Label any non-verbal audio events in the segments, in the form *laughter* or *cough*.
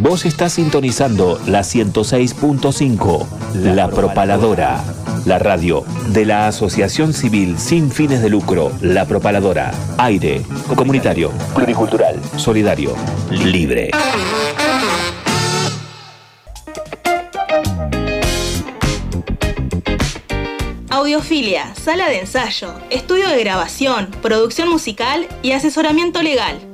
Vos estás sintonizando la 106.5, La Propaladora, la radio de la Asociación Civil sin fines de lucro, La Propaladora. Aire, comunitario, pluricultural, solidario, libre. Audiofilia, sala de ensayo, estudio de grabación, producción musical y asesoramiento legal.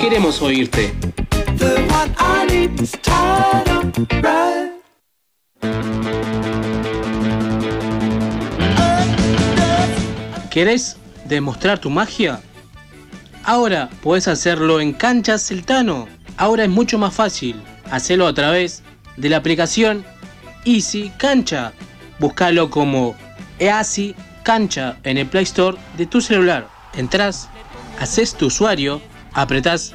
Queremos oírte. ¿Querés demostrar tu magia? Ahora puedes hacerlo en Cancha Celtano. Ahora es mucho más fácil. Hacelo a través de la aplicación Easy Cancha. Búscalo como Easy Cancha en el Play Store de tu celular. Entrás, haces tu usuario, apretás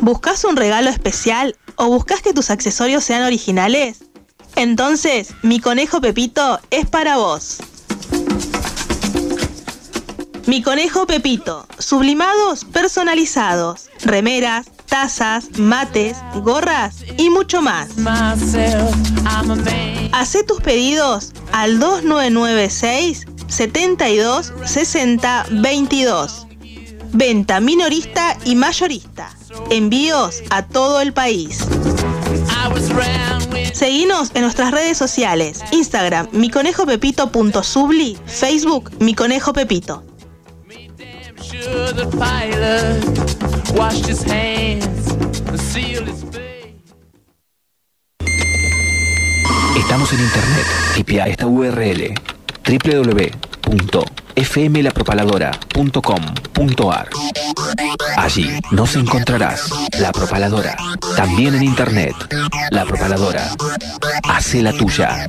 ¿Buscas un regalo especial o buscas que tus accesorios sean originales? Entonces, mi conejo Pepito es para vos. Mi conejo Pepito, sublimados personalizados, remeras, tazas, mates, gorras y mucho más. Hacé tus pedidos al 2996 72 60 22. Venta minorista y mayorista. Envíos a todo el país. Seguinos en nuestras redes sociales, Instagram miconejopepito.subli, Facebook Mi Conejo Pepito. Estamos en internet. Tipia esta URL www.fmlapropaladora.com.ar. Allí nos encontrarás La Propaladora. También en internet. La Propaladora. Hace la tuya.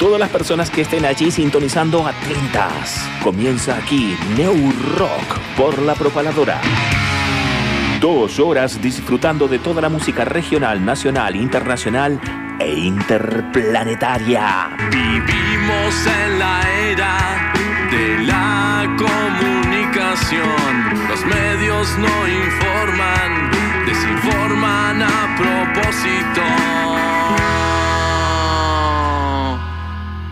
Todas las personas que estén allí sintonizando atentas. Comienza aquí New Rock por la propaladora. Dos horas disfrutando de toda la música regional, nacional, internacional e interplanetaria. Vivimos en la era de la comunicación. Los medios no informan, desinforman a propósito.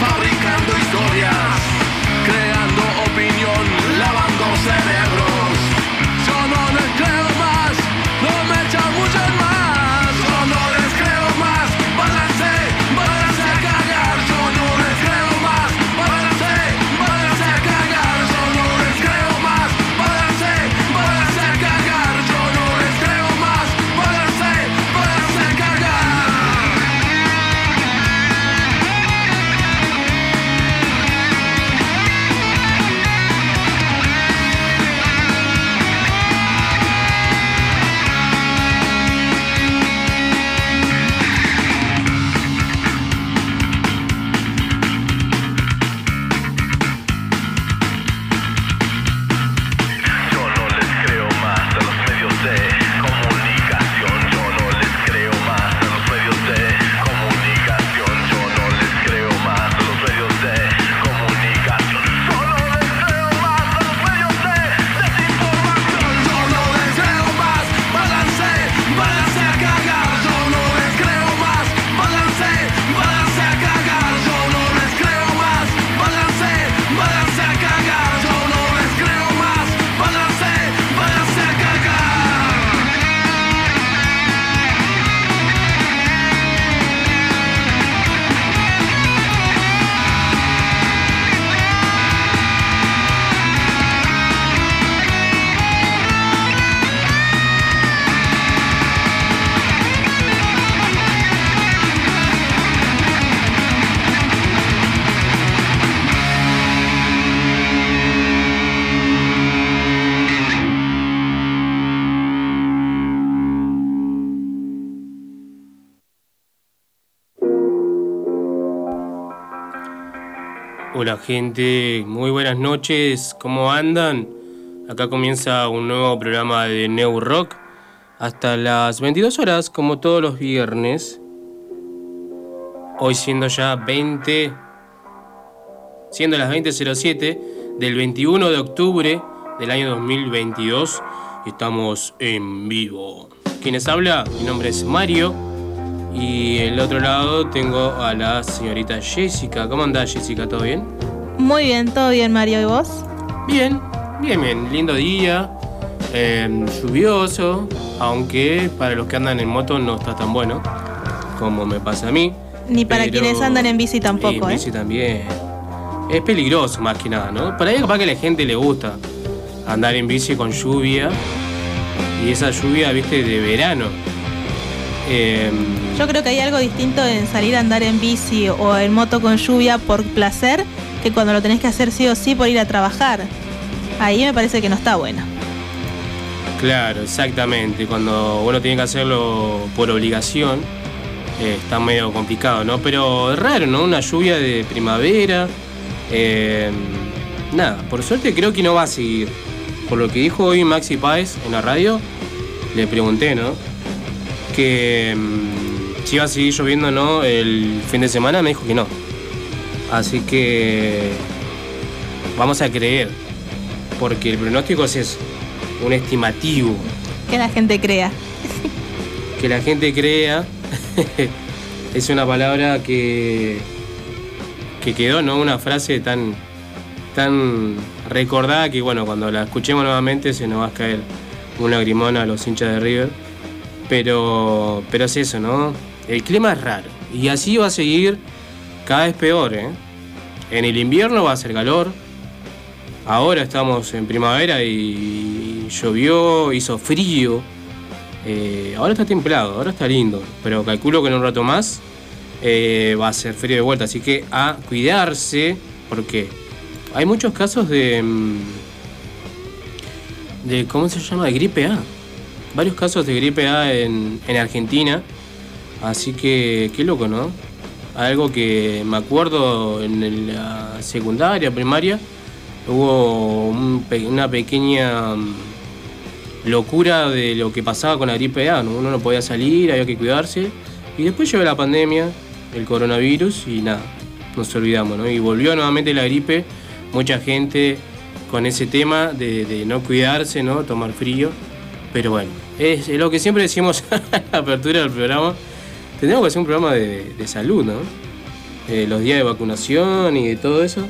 fabricando historias, creando opinión, lavando cerebros. Hola gente, muy buenas noches, ¿cómo andan? Acá comienza un nuevo programa de New Rock hasta las 22 horas, como todos los viernes. Hoy siendo ya 20, siendo las 20.07 del 21 de octubre del año 2022, estamos en vivo. ¿Quiénes habla? Mi nombre es Mario y el otro lado tengo a la señorita Jessica. ¿Cómo anda Jessica? ¿Todo bien? Muy bien, todo bien, Mario. ¿Y vos? Bien, bien, bien. Lindo día. eh, lluvioso, aunque para los que andan en moto no está tan bueno como me pasa a mí. Ni para Pero- quienes andan en bici tampoco, en ¿eh? bici también. Es peligroso más que nada, ¿no? Para ahí capaz que a la gente le gusta andar en bici con lluvia. Y esa lluvia, viste, de verano. Eh, Yo creo que hay algo distinto en salir a andar en bici o en moto con lluvia por placer que cuando lo tenés que hacer sí o sí por ir a trabajar. Ahí me parece que no está bueno. claro, exactamente. Cuando uno tiene que hacerlo por obligación, eh, está medio complicado, ¿no? Pero es raro, ¿no? Una lluvia de primavera. eh, nada, por suerte creo que no va a seguir. Por lo que dijo hoy Maxi Páez en la radio, le pregunté, ¿no? Que mm, si iba a seguir lloviendo o no el fin de semana, me dijo que no. Así que vamos a creer, porque el pronóstico es eso, un estimativo, Que la gente crea. que la gente crea, *laughs* es una palabra que, que quedó, ¿no? Una frase tan, tan recordada que, bueno, cuando la escuchemos nuevamente se nos va a caer un lagrimón a los hinchas de River. Pero, pero es eso, ¿no? El clima es raro. Y así va a seguir cada vez peor, ¿eh? En el invierno va a ser calor. Ahora estamos en primavera y llovió, hizo frío. Eh, ahora está templado, ahora está lindo. Pero calculo que en un rato más eh, va a ser frío de vuelta. Así que a cuidarse, porque hay muchos casos de. mm, de ¿Cómo se llama? De gripe A. Varios casos de gripe A en, en Argentina. Así que, qué loco, ¿no? Algo que me acuerdo en la secundaria, primaria, hubo un una pequeña mm, locura de lo que pasaba con la gripe A, ¿no? Uno no podía salir, había que cuidarse. Y después llegó la pandemia, el coronavirus y nada, nos olvidamos, ¿no? Y volvió nuevamente la gripe, mucha gente con ese tema de no cuidarse, ¿no? Tomar frío. Pero bueno, es, es lo que siempre decimos *laughs* en la apertura del programa. Tenemos que hacer un programa de, de salud, ¿no? Eh, los días de vacunación y de todo eso.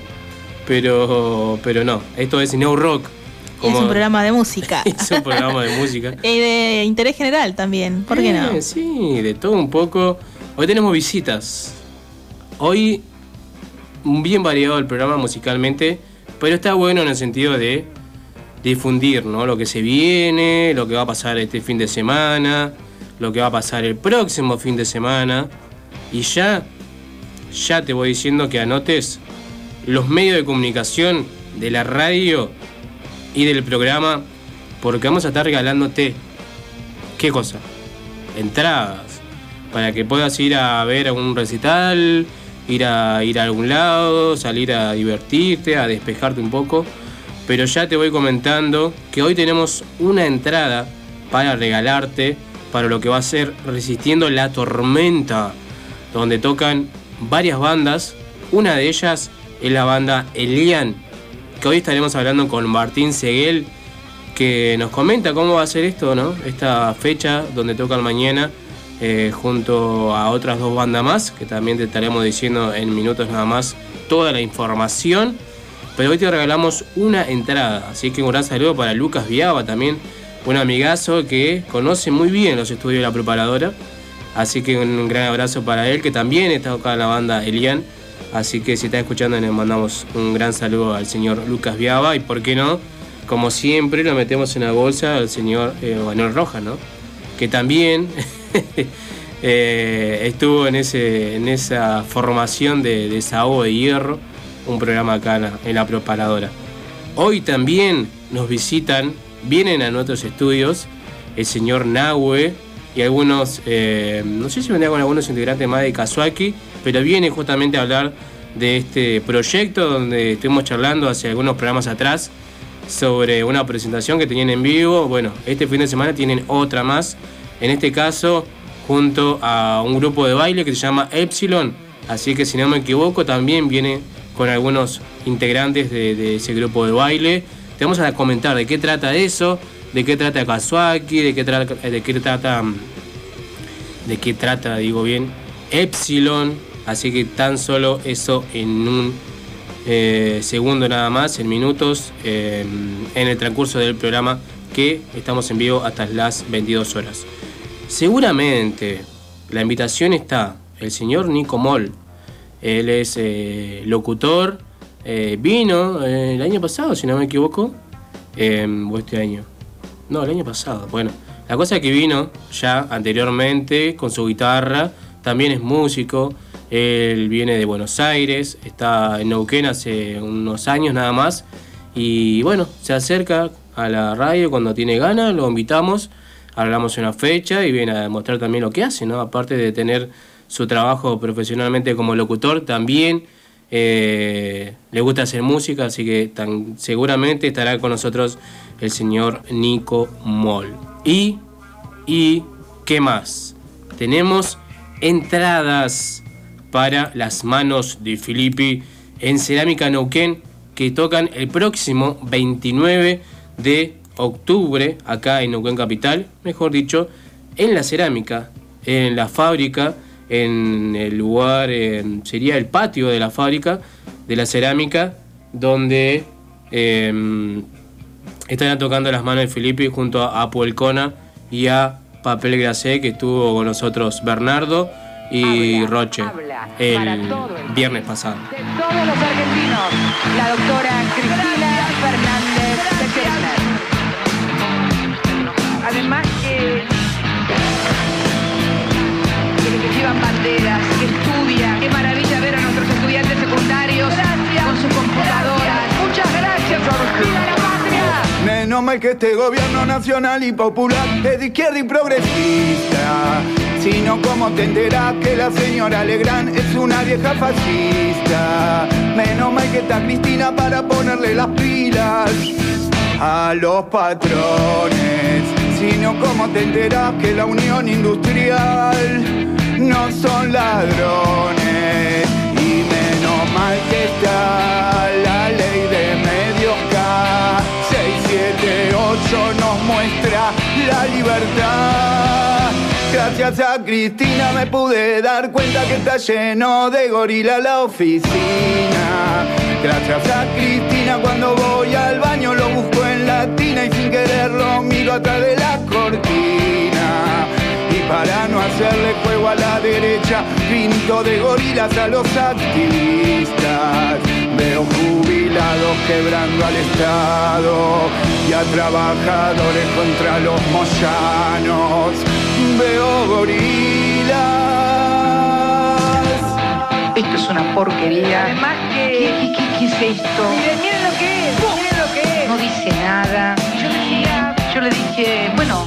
Pero, pero no, esto es New Rock. *laughs* Es un programa de música. es un programa de música. Y de interés general también, ¿por qué no? Eh, Sí, de todo un poco. Hoy tenemos visitas. Hoy bien variado el programa musicalmente, pero está bueno en el sentido de difundir ¿no? lo que se viene, lo que va a pasar este fin de semana, lo que va a pasar el próximo fin de semana. Y ya, ya te voy diciendo que anotes los medios de comunicación de la radio y del programa, porque vamos a estar regalándote ¿Qué cosa? Entradas. Para que puedas ir a ver algún recital, ir a ir a algún lado, salir a divertirte, a despejarte un poco. Pero ya te voy comentando que hoy tenemos una entrada para regalarte para lo que va a ser Resistiendo la Tormenta, donde tocan varias bandas. Una de ellas es la banda Elian, que hoy estaremos hablando con Martín Seguel, que nos comenta cómo va a ser esto, ¿no? Esta fecha donde tocan mañana eh, junto a otras dos bandas más, que también te estaremos diciendo en minutos nada más toda la información. Pero hoy te regalamos una entrada, así que un gran saludo para Lucas Viaba también, un amigazo que conoce muy bien los estudios de la preparadora. Así que un gran abrazo para él, que también está acá en la banda Elian. Así que si está escuchando, le mandamos un gran saludo al señor Lucas Viaba. Y por qué no, como siempre, lo metemos en la bolsa al señor eh, Manuel Rojas, ¿no? Que también *laughs* eh, estuvo en, ese, en esa formación de desahogo de hierro, un programa acá en la, en la preparadora. Hoy también nos visitan, vienen a nuestros estudios, el señor Nahue y algunos, eh, no sé si vendría con algunos integrantes más de Kazuaki, pero viene justamente a hablar de este proyecto donde estuvimos charlando hace algunos programas atrás sobre una presentación que tenían en vivo. Bueno, este fin de semana tienen otra más. En este caso, junto a un grupo de baile que se llama Epsilon. Así que si no me equivoco, también viene con algunos integrantes de, ese grupo de baile. Te vamos a comentar de qué trata eso, de qué trata Kazuaki, de qué trata, de qué trata, de qué trata, digo bien, Epsilon. Así que tan solo eso en un eh, segundo nada más, en minutos, eh, en el transcurso del programa que estamos en vivo hasta las 22 horas. Seguramente la invitación está el señor Nico Moll. Él es eh, locutor, eh, vino eh, el año pasado, si no me equivoco, em, o este año. No, el año pasado. Bueno, la cosa es que vino ya anteriormente con su guitarra, también es músico. Él viene de Buenos Aires, está en Neuquén hace unos años nada más. Y bueno, se acerca a la radio cuando tiene ganas, lo invitamos, hablamos una fecha y viene a demostrar también lo que hace, ¿no? Aparte de tener su trabajo profesionalmente como locutor, también eh, le gusta hacer música, así que tan, seguramente estará con nosotros el señor Nico Moll. Y, y, ¿qué más? Tenemos entradas para las manos de Filippi en Cerámica Neuquén que tocan el próximo 29 de octubre acá en Neuquén Capital, mejor dicho, en la cerámica, en la fábrica en el lugar, eh, sería el patio de la fábrica de la cerámica, donde eh, estarán tocando las manos de Filippi junto a Puelcona y a Papel Gracé, que estuvo con nosotros Bernardo y Roche el viernes pasado. Todos los argentinos, la doctora Cristina Menos mal que este gobierno nacional y popular es de izquierda y progresista. Si no, ¿cómo te enterás que la señora Legrand es una vieja fascista? Menos mal que está Cristina para ponerle las pilas a los patrones. Si no, ¿cómo te enterás que la unión industrial no son ladrones? Y menos mal que está la 678 nos muestra la libertad. Gracias a Cristina me pude dar cuenta que está lleno de gorila la oficina. Gracias a Cristina cuando voy al baño lo busco en la tina y sin quererlo miro atrás de la cortina. Y para no hacerle juego a la derecha, pinto de gorilas a los activistas. Veo jubilados quebrando al Estado y a trabajadores contra los moyanos. Veo gorilas. Esto es una porquería. Además que... ¿Qué, qué, qué es esto? Miren, miren lo que es, miren lo que es. No dice nada. Yo le dije, yo le dije, bueno,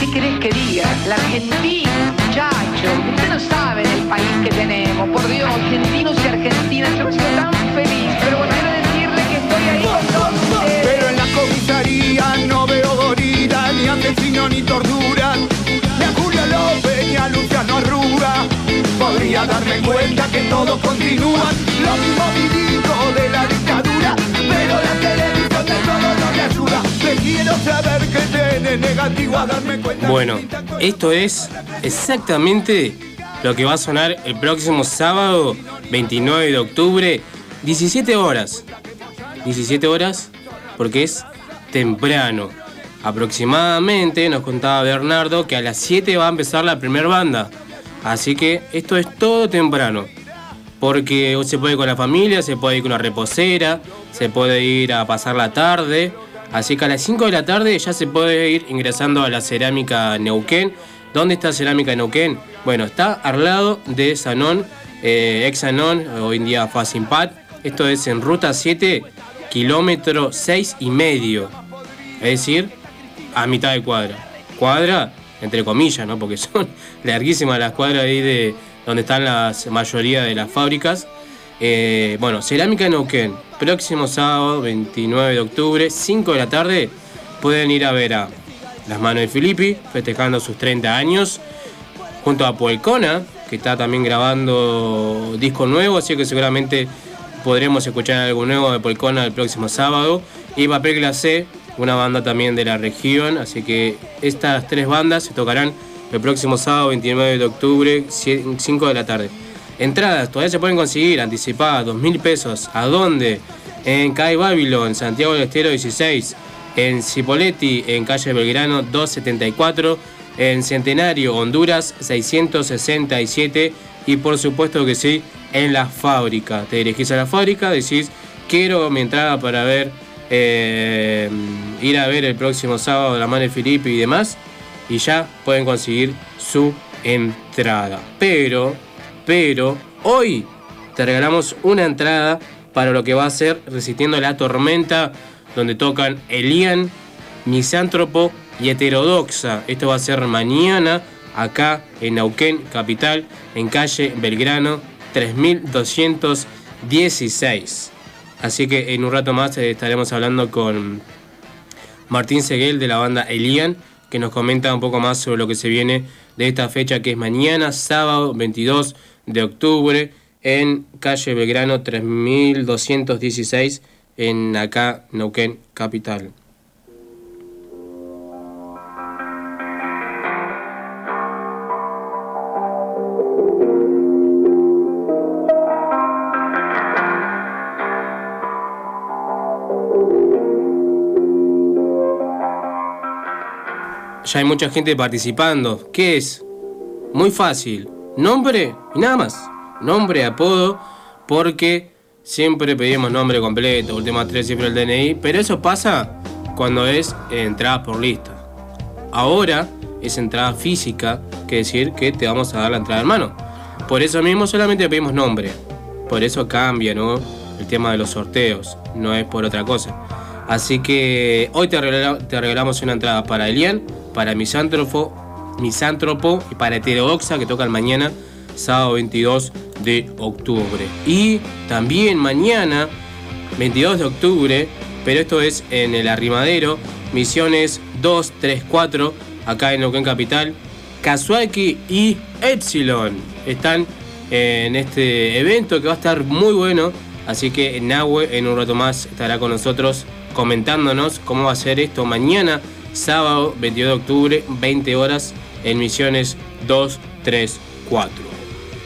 ¿qué querés que diga? La Argentina, muchacho. Usted no sabe el país que tenemos. Por Dios, argentinos y argentinas. Yo me siento tan feliz. Pero bueno, quiero decirle que estoy ahí con todos ustedes. Pero en la comisaría no veo gorilas, ni asesinos ni torturas. Ni a Julio López ni a Luciano Arruga. Podría darme cuenta que todo continúa. Lo mismo Bueno, esto es exactamente lo que va a sonar el próximo sábado 29 de octubre, 17 horas. 17 horas porque es temprano. Aproximadamente nos contaba Bernardo que a las 7 va a empezar la primera banda. Así que esto es todo temprano. Porque se puede ir con la familia, se puede ir con una reposera, se puede ir a pasar la tarde. Así que a las 5 de la tarde ya se puede ir ingresando a la cerámica Neuquén. ¿Dónde está Cerámica Neuquén? Bueno, está al lado de Sanón, eh, ex Sanón, hoy en día Facimpat. Esto es en ruta 7, kilómetro 6 y medio. Es decir, a mitad de cuadra. Cuadra, entre comillas, ¿no? Porque *laughs* son larguísimas las cuadras ahí de donde están la mayoría de las fábricas. Eh, bueno, Cerámica Neuquén, próximo sábado 29 de octubre, 5 de la tarde, pueden ir a ver a Las Manos de Filippi, festejando sus 30 años, junto a Polcona, que está también grabando disco nuevo, así que seguramente podremos escuchar algo nuevo de Polcona el próximo sábado, y Papel Glacé, una banda también de la región, así que estas tres bandas se tocarán el próximo sábado 29 de octubre, 5 de la tarde. Entradas todavía se pueden conseguir anticipadas, 2 mil pesos. ¿A dónde? En Calle Babylon, Santiago del Estero 16. En Cipoletti, en calle Belgrano 274. En Centenario, Honduras 667. Y por supuesto que sí, en la fábrica. Te dirigís a la fábrica, decís, quiero mi entrada para ver, eh, ir a ver el próximo sábado la mano Filipe y demás. Y ya pueden conseguir su entrada. Pero pero hoy te regalamos una entrada para lo que va a ser Resistiendo la Tormenta, donde tocan Elian, Misántropo y Heterodoxa. Esto va a ser mañana acá en Nauquén, capital, en calle Belgrano 3216. Así que en un rato más estaremos hablando con Martín Seguel de la banda Elian, que nos comenta un poco más sobre lo que se viene de esta fecha que es mañana, sábado 22 de octubre en calle Belgrano 3216 en acá Neuquén Capital. Ya hay mucha gente participando. ¿Qué es? Muy fácil nombre y nada más. Nombre, apodo, porque siempre pedimos nombre completo, últimas tres cifras del DNI, pero eso pasa cuando es entrada por lista. Ahora es entrada física, que decir que te vamos a dar la entrada en mano. Por eso mismo solamente pedimos nombre. Por eso cambia, ¿no? El tema de los sorteos, no es por otra cosa. Así que hoy te, regalamos una entrada para Elian, para Misántropo Misántropo y para Heterodoxa que tocan mañana, sábado 22 de octubre. Y también mañana, 22 de octubre, pero esto es en el Arrimadero, Misiones 2, 3, 4, acá en Neuquén Capital. Kazuaki y Epsilon están en este evento que va a estar muy bueno. Así que Nahue en un rato más estará con nosotros comentándonos cómo va a ser esto mañana, sábado 22 de octubre, 20 horas en Misiones 2, 3, 4.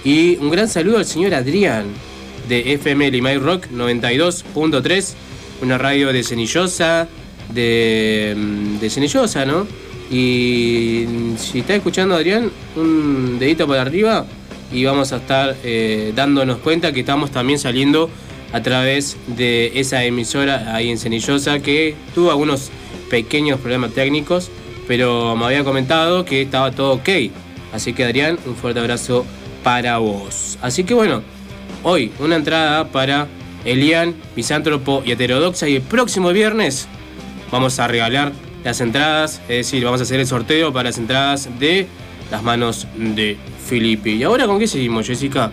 Y un gran saludo al señor Adrián de FM Limay Rock 92.3, una radio de Cenillosa, de, mm, de Cenillosa, ¿no? Y si está escuchando Adrián, un dedito para arriba y vamos a estar eh, dándonos cuenta que estamos también saliendo a través de esa emisora ahí en Cenillosa que tuvo algunos pequeños problemas técnicos pero me había comentado que estaba todo ok. Así que Adrián, un fuerte abrazo para vos. Así que bueno, hoy una entrada para Elian, Misántropo y Heterodoxa y el próximo viernes vamos a regalar las entradas, es decir, vamos a hacer el sorteo para las entradas de las manos de Felipe. ¿Y ahora con qué seguimos, Jessica?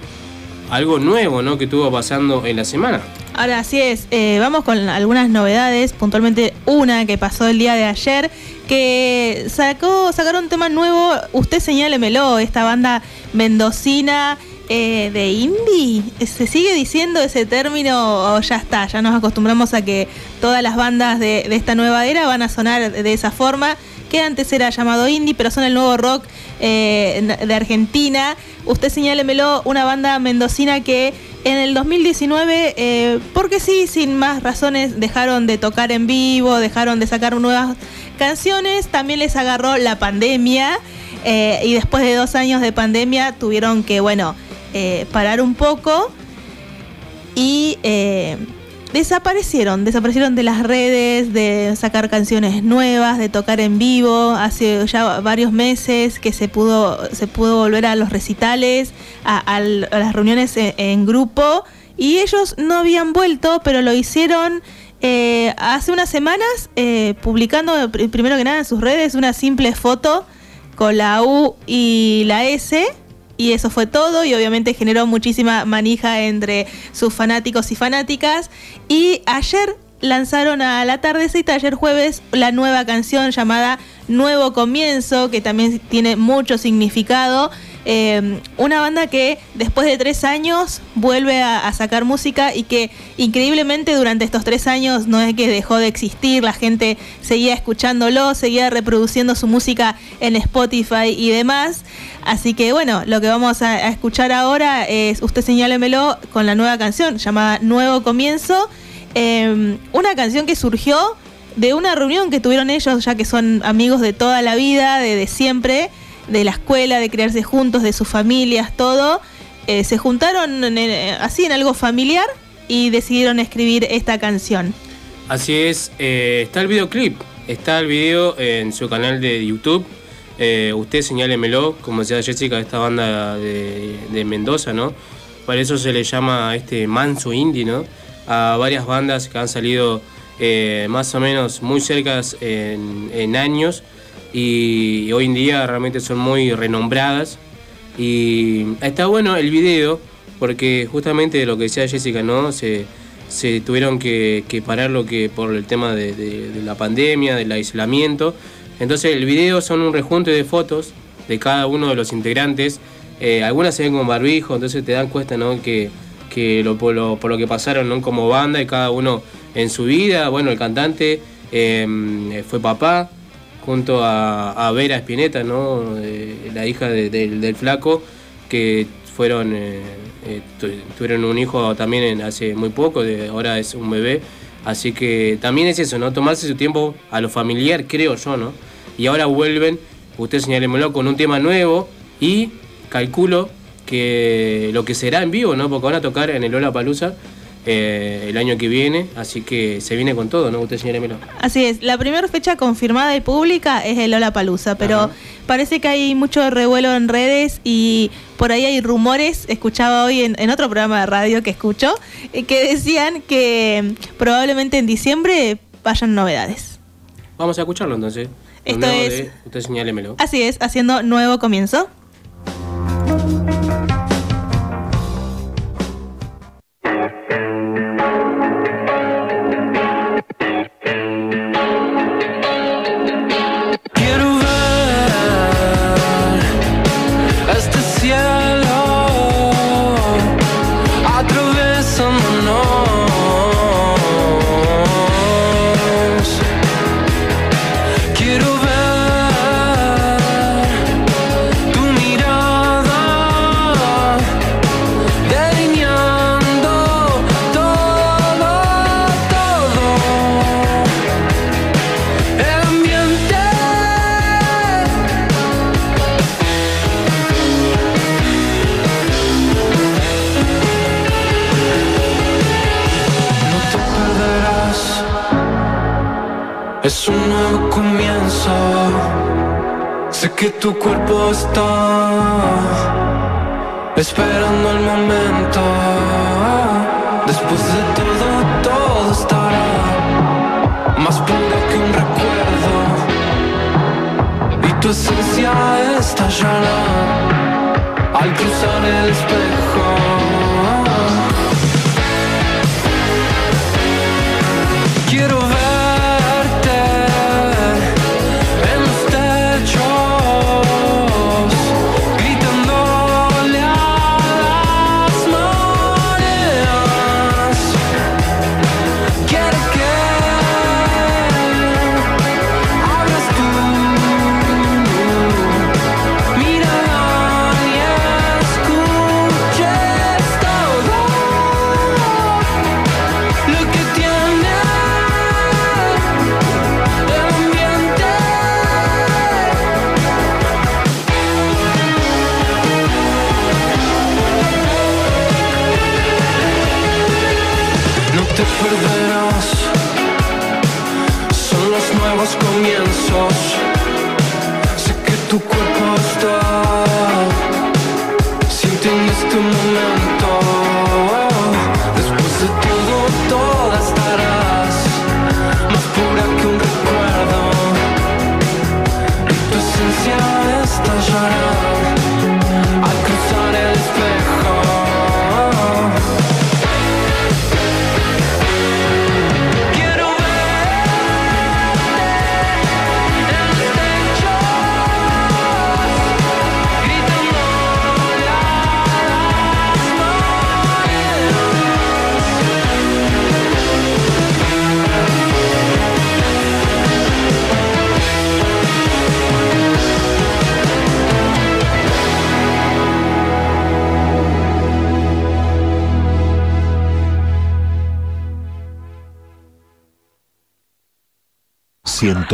Algo nuevo, ¿no? Que estuvo pasando en la semana. Ahora así es, eh, vamos con algunas novedades, puntualmente una que pasó el día de ayer, que sacó, sacaron un tema nuevo, usted señálemelo, esta banda mendocina eh, de indie, ¿se sigue diciendo ese término o ya está? Ya nos acostumbramos a que todas las bandas de, esta nueva era van a sonar de esa forma, antes era llamado indie, pero son el nuevo rock eh, de Argentina. Usted señálemelo, una banda mendocina que en el 2019, eh, porque sí, sin más razones, dejaron de tocar en vivo, dejaron de sacar nuevas canciones, también les agarró la pandemia eh, y después de dos años de pandemia tuvieron que, bueno, parar un poco y desaparecieron, desaparecieron de las redes, de sacar canciones nuevas, de tocar en vivo, hace ya varios meses que se pudo, se pudo volver a los recitales, a, las reuniones en, grupo, y ellos no habían vuelto, pero lo hicieron eh, hace unas semanas, eh, publicando primero que nada en sus redes una simple foto con la U y la S y eso fue todo y obviamente generó muchísima manija entre sus fanáticos y fanáticas. Y ayer lanzaron a la tardecita, ayer jueves, la nueva canción llamada Nuevo Comienzo, que también tiene mucho significado. Eh, una banda que después de tres años vuelve a, sacar música y que increíblemente durante estos tres años no es que dejó de existir, la gente seguía escuchándolo, seguía reproduciendo su música en Spotify y demás. Así que bueno, lo que vamos a, escuchar ahora es Usted señálemelo con la nueva canción llamada Nuevo Comienzo. Eh, una canción que surgió de una reunión que tuvieron ellos, ya que son amigos de toda la vida, de, de siempre de la escuela, de criarse juntos, de sus familias, todo, eh, se juntaron en, así en algo familiar y decidieron escribir esta canción. Así es, eh, está el videoclip, está el video en su canal de YouTube. Eh, usted señálemelo, como decía Jessica, esta banda de, Mendoza, ¿no? Por eso se le llama este manso indie, ¿no? A varias bandas que han salido eh, más o menos muy cercas en, en años y hoy en día realmente son muy renombradas. Y está bueno el video porque justamente lo que decía Jessica, ¿no? Se, se tuvieron que, parar lo que por el tema de, la pandemia, del aislamiento. Entonces el video son un rejunte de fotos de cada uno de los integrantes. Eh, algunas se ven con barbijo, entonces te dan cuenta ¿no? que, que lo, por, lo, por lo que pasaron ¿no? como banda y cada uno en su vida. Bueno, el cantante eh, fue papá, junto a, a Vera Espineta, ¿no? Eh, la hija de, de, del flaco, que fueron eh, eh, tuvieron un hijo también hace muy poco, de, ahora es un bebé. Así que también es eso, ¿no? Tomarse su tiempo a lo familiar, creo yo, ¿no? Y ahora vuelven, usted señalémoslo, con un tema nuevo y calculo que lo que será en vivo, ¿no? Porque van a tocar en el Lola Palusa eh, el año que viene, así que se viene con todo, ¿no? Usted, señora Melo. Así es, la primera fecha confirmada y pública es el Lola Palusa, pero Ajá. parece que hay mucho revuelo en redes y por ahí hay rumores, escuchaba hoy en, en otro programa de radio que escucho, eh, que decían que probablemente en diciembre vayan novedades. Vamos a escucharlo entonces. Esto es. De, usted señálemelo. Así es, haciendo nuevo comienzo.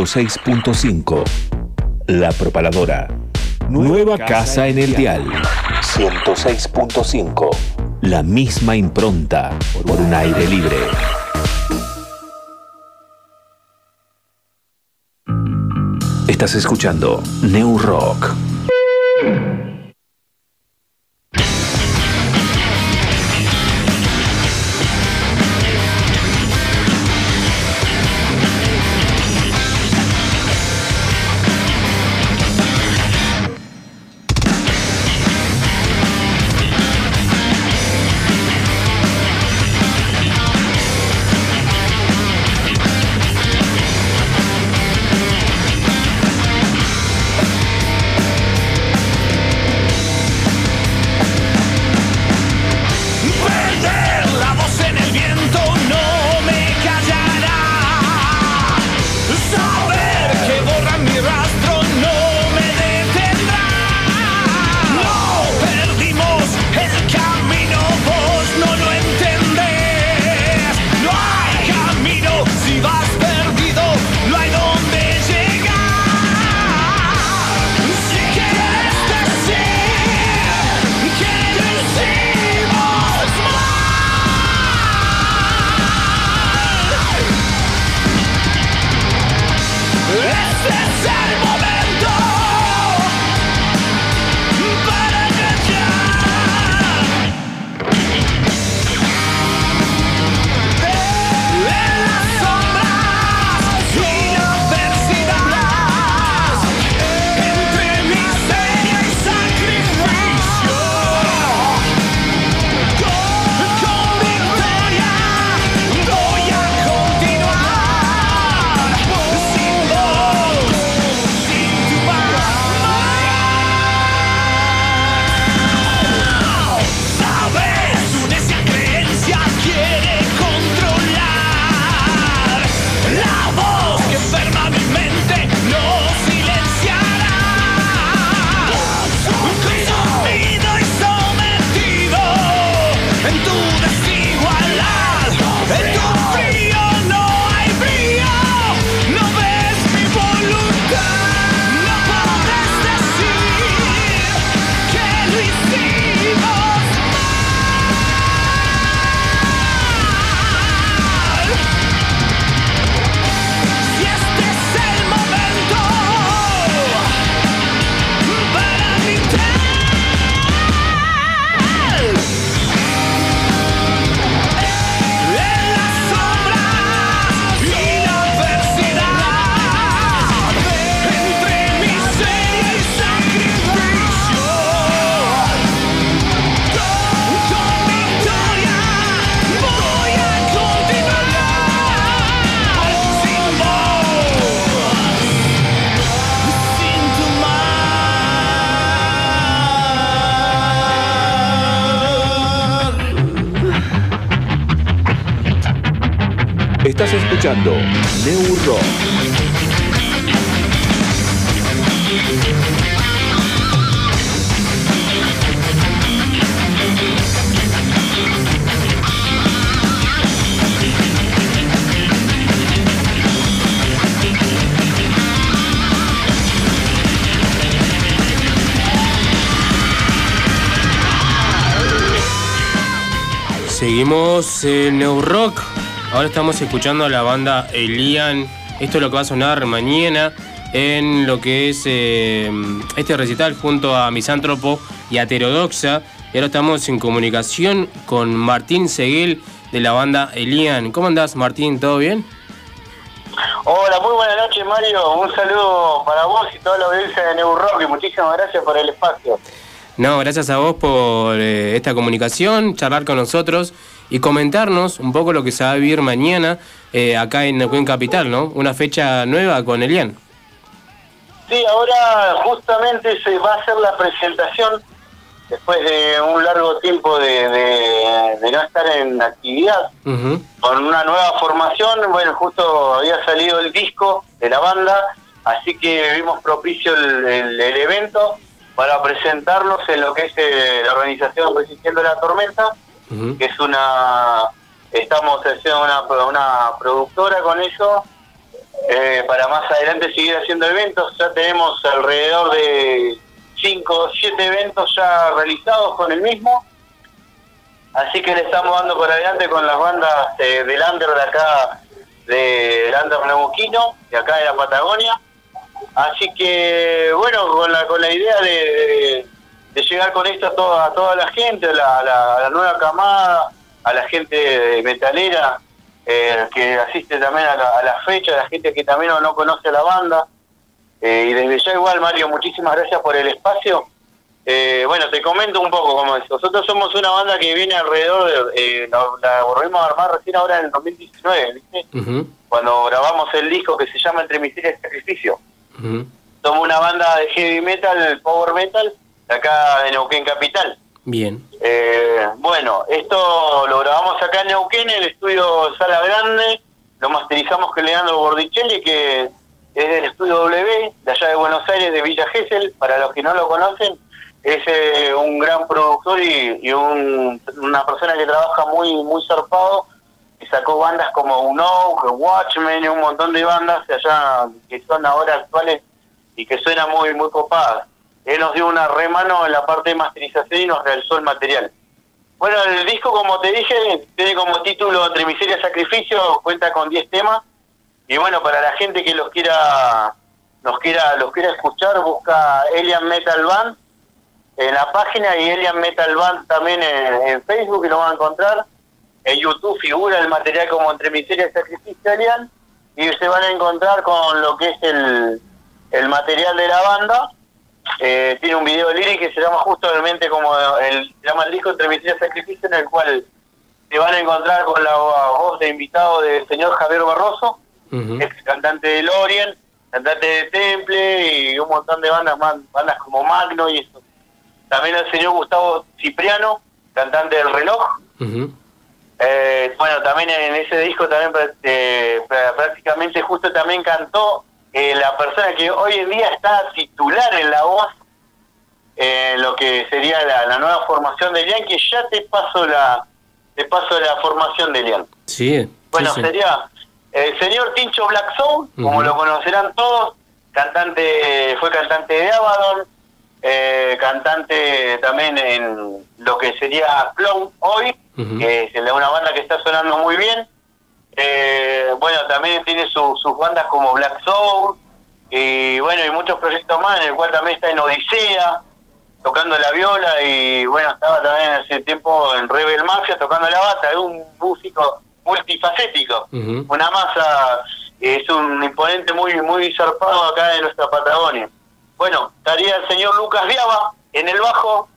106.5. La Propaladora. Nueva casa en el dial. 106.5. La misma impronta por un aire libre. Estás escuchando New Rock. Escuchando New Rock. Ahora estamos escuchando a la banda Elian. Esto es lo que va a sonar mañana en lo que es eh, este recital junto a Misántropo y Heterodoxa. Y ahora estamos en comunicación con Martín Seguel de la banda Elian. ¿Cómo andás, Martín? ¿Todo bien? Hola, muy buenas noches Mario, un saludo para vos y toda la audiencia de New Rock y muchísimas gracias por el espacio. No, gracias a vos por eh, esta comunicación, charlar con nosotros y comentarnos un poco lo que se va a vivir mañana eh, acá en Neuquén Capital, ¿no? Una fecha nueva con Elian. Sí, ahora justamente se va a hacer la presentación después de un largo tiempo de, de- de no estar en actividad con una nueva formación. Bueno, justo había salido el disco de la banda, así que vimos propicio el, el- el evento para presentarnos en lo que es eh, la organización Resistiendo la Tormenta, que es una, estamos haciendo una, una productora con ellos, eh, para más adelante seguir haciendo eventos. Ya tenemos alrededor de 5 o 7 eventos ya realizados con el mismo. Así que le estamos dando por adelante con las bandas eh, del under de acá, del under neuquino, de acá de la Patagonia. Así que, bueno, con la, con la idea de, de- llegar con esto a toda, a toda la gente, a la, a la- a la nueva camada, a la gente metalera eh, que asiste también a la, a la fecha, a la gente que también no, no conoce la banda. Eh, y desde ya igual, Mario, muchísimas gracias por el espacio. Eh, bueno, te comento un poco cómo es. Nosotros somos una banda que viene alrededor de... eh, la, la volvimos a armar recién ahora en el 2019, ¿viste? Ujú, Cuando grabamos el disco que se llama Entre Misterio y Sacrificio. Somos una banda de heavy metal, power metal, de acá de Neuquén Capital. Bien. Eh, bueno, esto lo grabamos acá en Neuquén, en el estudio Sala Grande, lo masterizamos con Leandro Bordicelli, que es del estudio W, de allá de Buenos Aires, de Villa Gesell, para los que no lo conocen, es eh, un gran productor y, y un- una persona que trabaja muy muy zarpado, y sacó bandas como Uno, Watchmen y un montón de bandas allá que son ahora actuales y que suenan muy muy copadas. Él nos dio una remano en la parte de masterización y nos realizó el material. Bueno, el disco, como te dije, tiene como título Entre Miseria y Sacrificio, cuenta con 10 temas. Y bueno, para la gente que los quiera, los quiera, los quiera escuchar, busca Alien Metal Band en la página y Alien Metal Band también en, Facebook y lo van a encontrar. En YouTube figura el material como Entre Miseria y Sacrificio Alien y se van a encontrar con lo que es el, el material de la banda. Eh, tiene un video lyric que se llama justamente como el, se llama el disco Entre y Sacrificio en el cual se van a encontrar con la voz de invitado del señor Javier Barroso, ex cantante de Lorien, cantante de Temple y un montón de bandas bandas como Magno y eso. También el señor Gustavo Cipriano, cantante del reloj. Eh, bueno, también en ese disco también eh, prá- prácticamente justo también cantó eh, la persona que hoy en día está titular en la voz en lo que sería la, la nueva formación de Lian, que ya te paso la te paso la formación de Lian. Sí. Bueno, sí, sería el señor Tincho Black Soul, como lo conocerán todos, cantante, fue cantante de Abaddon, eh, cantante también en lo que sería Clown hoy, que es una banda que está sonando muy bien. Eh, bueno, también tiene su- sus bandas como Black Soul, y bueno, y muchos proyectos más, en el cual también está en Odisea, tocando la viola, y bueno, estaba también hace tiempo en Rebel Mafia tocando la bata, es un músico multifacético una masa, es un imponente muy muy zarpado acá en nuestra Patagonia. Bueno, estaría el señor Lucas Viaba en el bajo.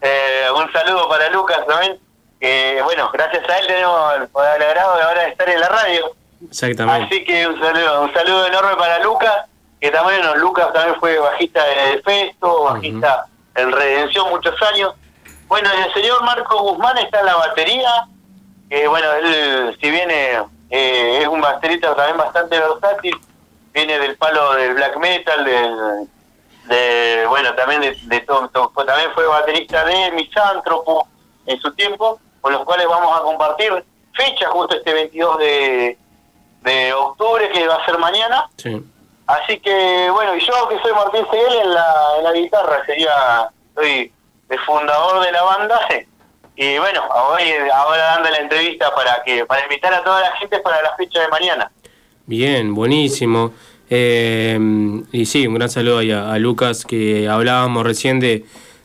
Eh, un saludo para Lucas también. Que bueno, gracias a él tenemos el, el agrado de ahora estar en la radio. Exactamente. Así que un saludo, un saludo enorme para Lucas, que también, bueno, Lucas también fue bajista de Festo, bajista en Redención muchos años. Bueno, el señor Marco Guzmán está en la batería, que bueno, él si viene, eh, es un baterista también bastante versátil, viene del palo del black metal, del, de, bueno, también de, de todo, todo- también fue baterista de Misántropo en su tiempo, con los cuales vamos a compartir fecha justo este 22 de, de octubre, que va a ser mañana. Sí. Así que, bueno, y yo que soy Martín Seguel en la, en la guitarra, sería, soy el fundador de la banda. Y bueno, hoy, ahora dando la entrevista para que para invitar a toda la gente para la fecha de mañana. Bien, buenísimo. Eh, y sí, un gran saludo a, a Lucas, que hablábamos recién de,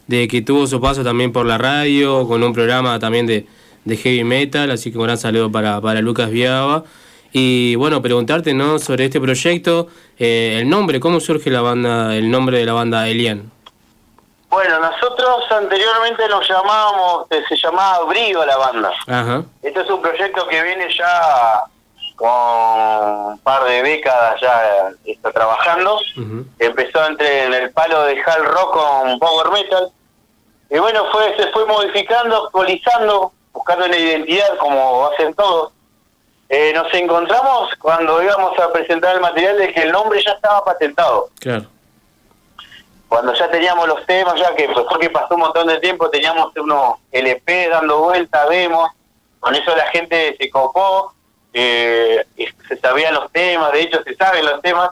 de que tuvo su paso también por la radio, con un programa también de, de heavy metal, así que un gran saludo para, para Lucas Viaba. Y bueno, preguntarte ¿no? sobre este proyecto, eh, el nombre, ¿cómo surge la banda, el nombre de la banda Elian? Bueno, nosotros anteriormente nos llamábamos, eh, se llamaba Brío la banda. Ajá. Este es un proyecto que viene ya con un par de décadas ya eh, está trabajando. Empezó entre en el palo de hard rock con power metal. Y bueno, fue se fue modificando, actualizando, buscando una identidad como hacen todos. Eh, nos encontramos cuando íbamos a presentar el material de que el nombre ya estaba patentado. Claro. Cuando ya teníamos los temas, ya que después que pasó un montón de tiempo, teníamos unos LP dando vuelta, demos, con eso la gente se copó eh, se sabían los temas, de hecho se saben los temas.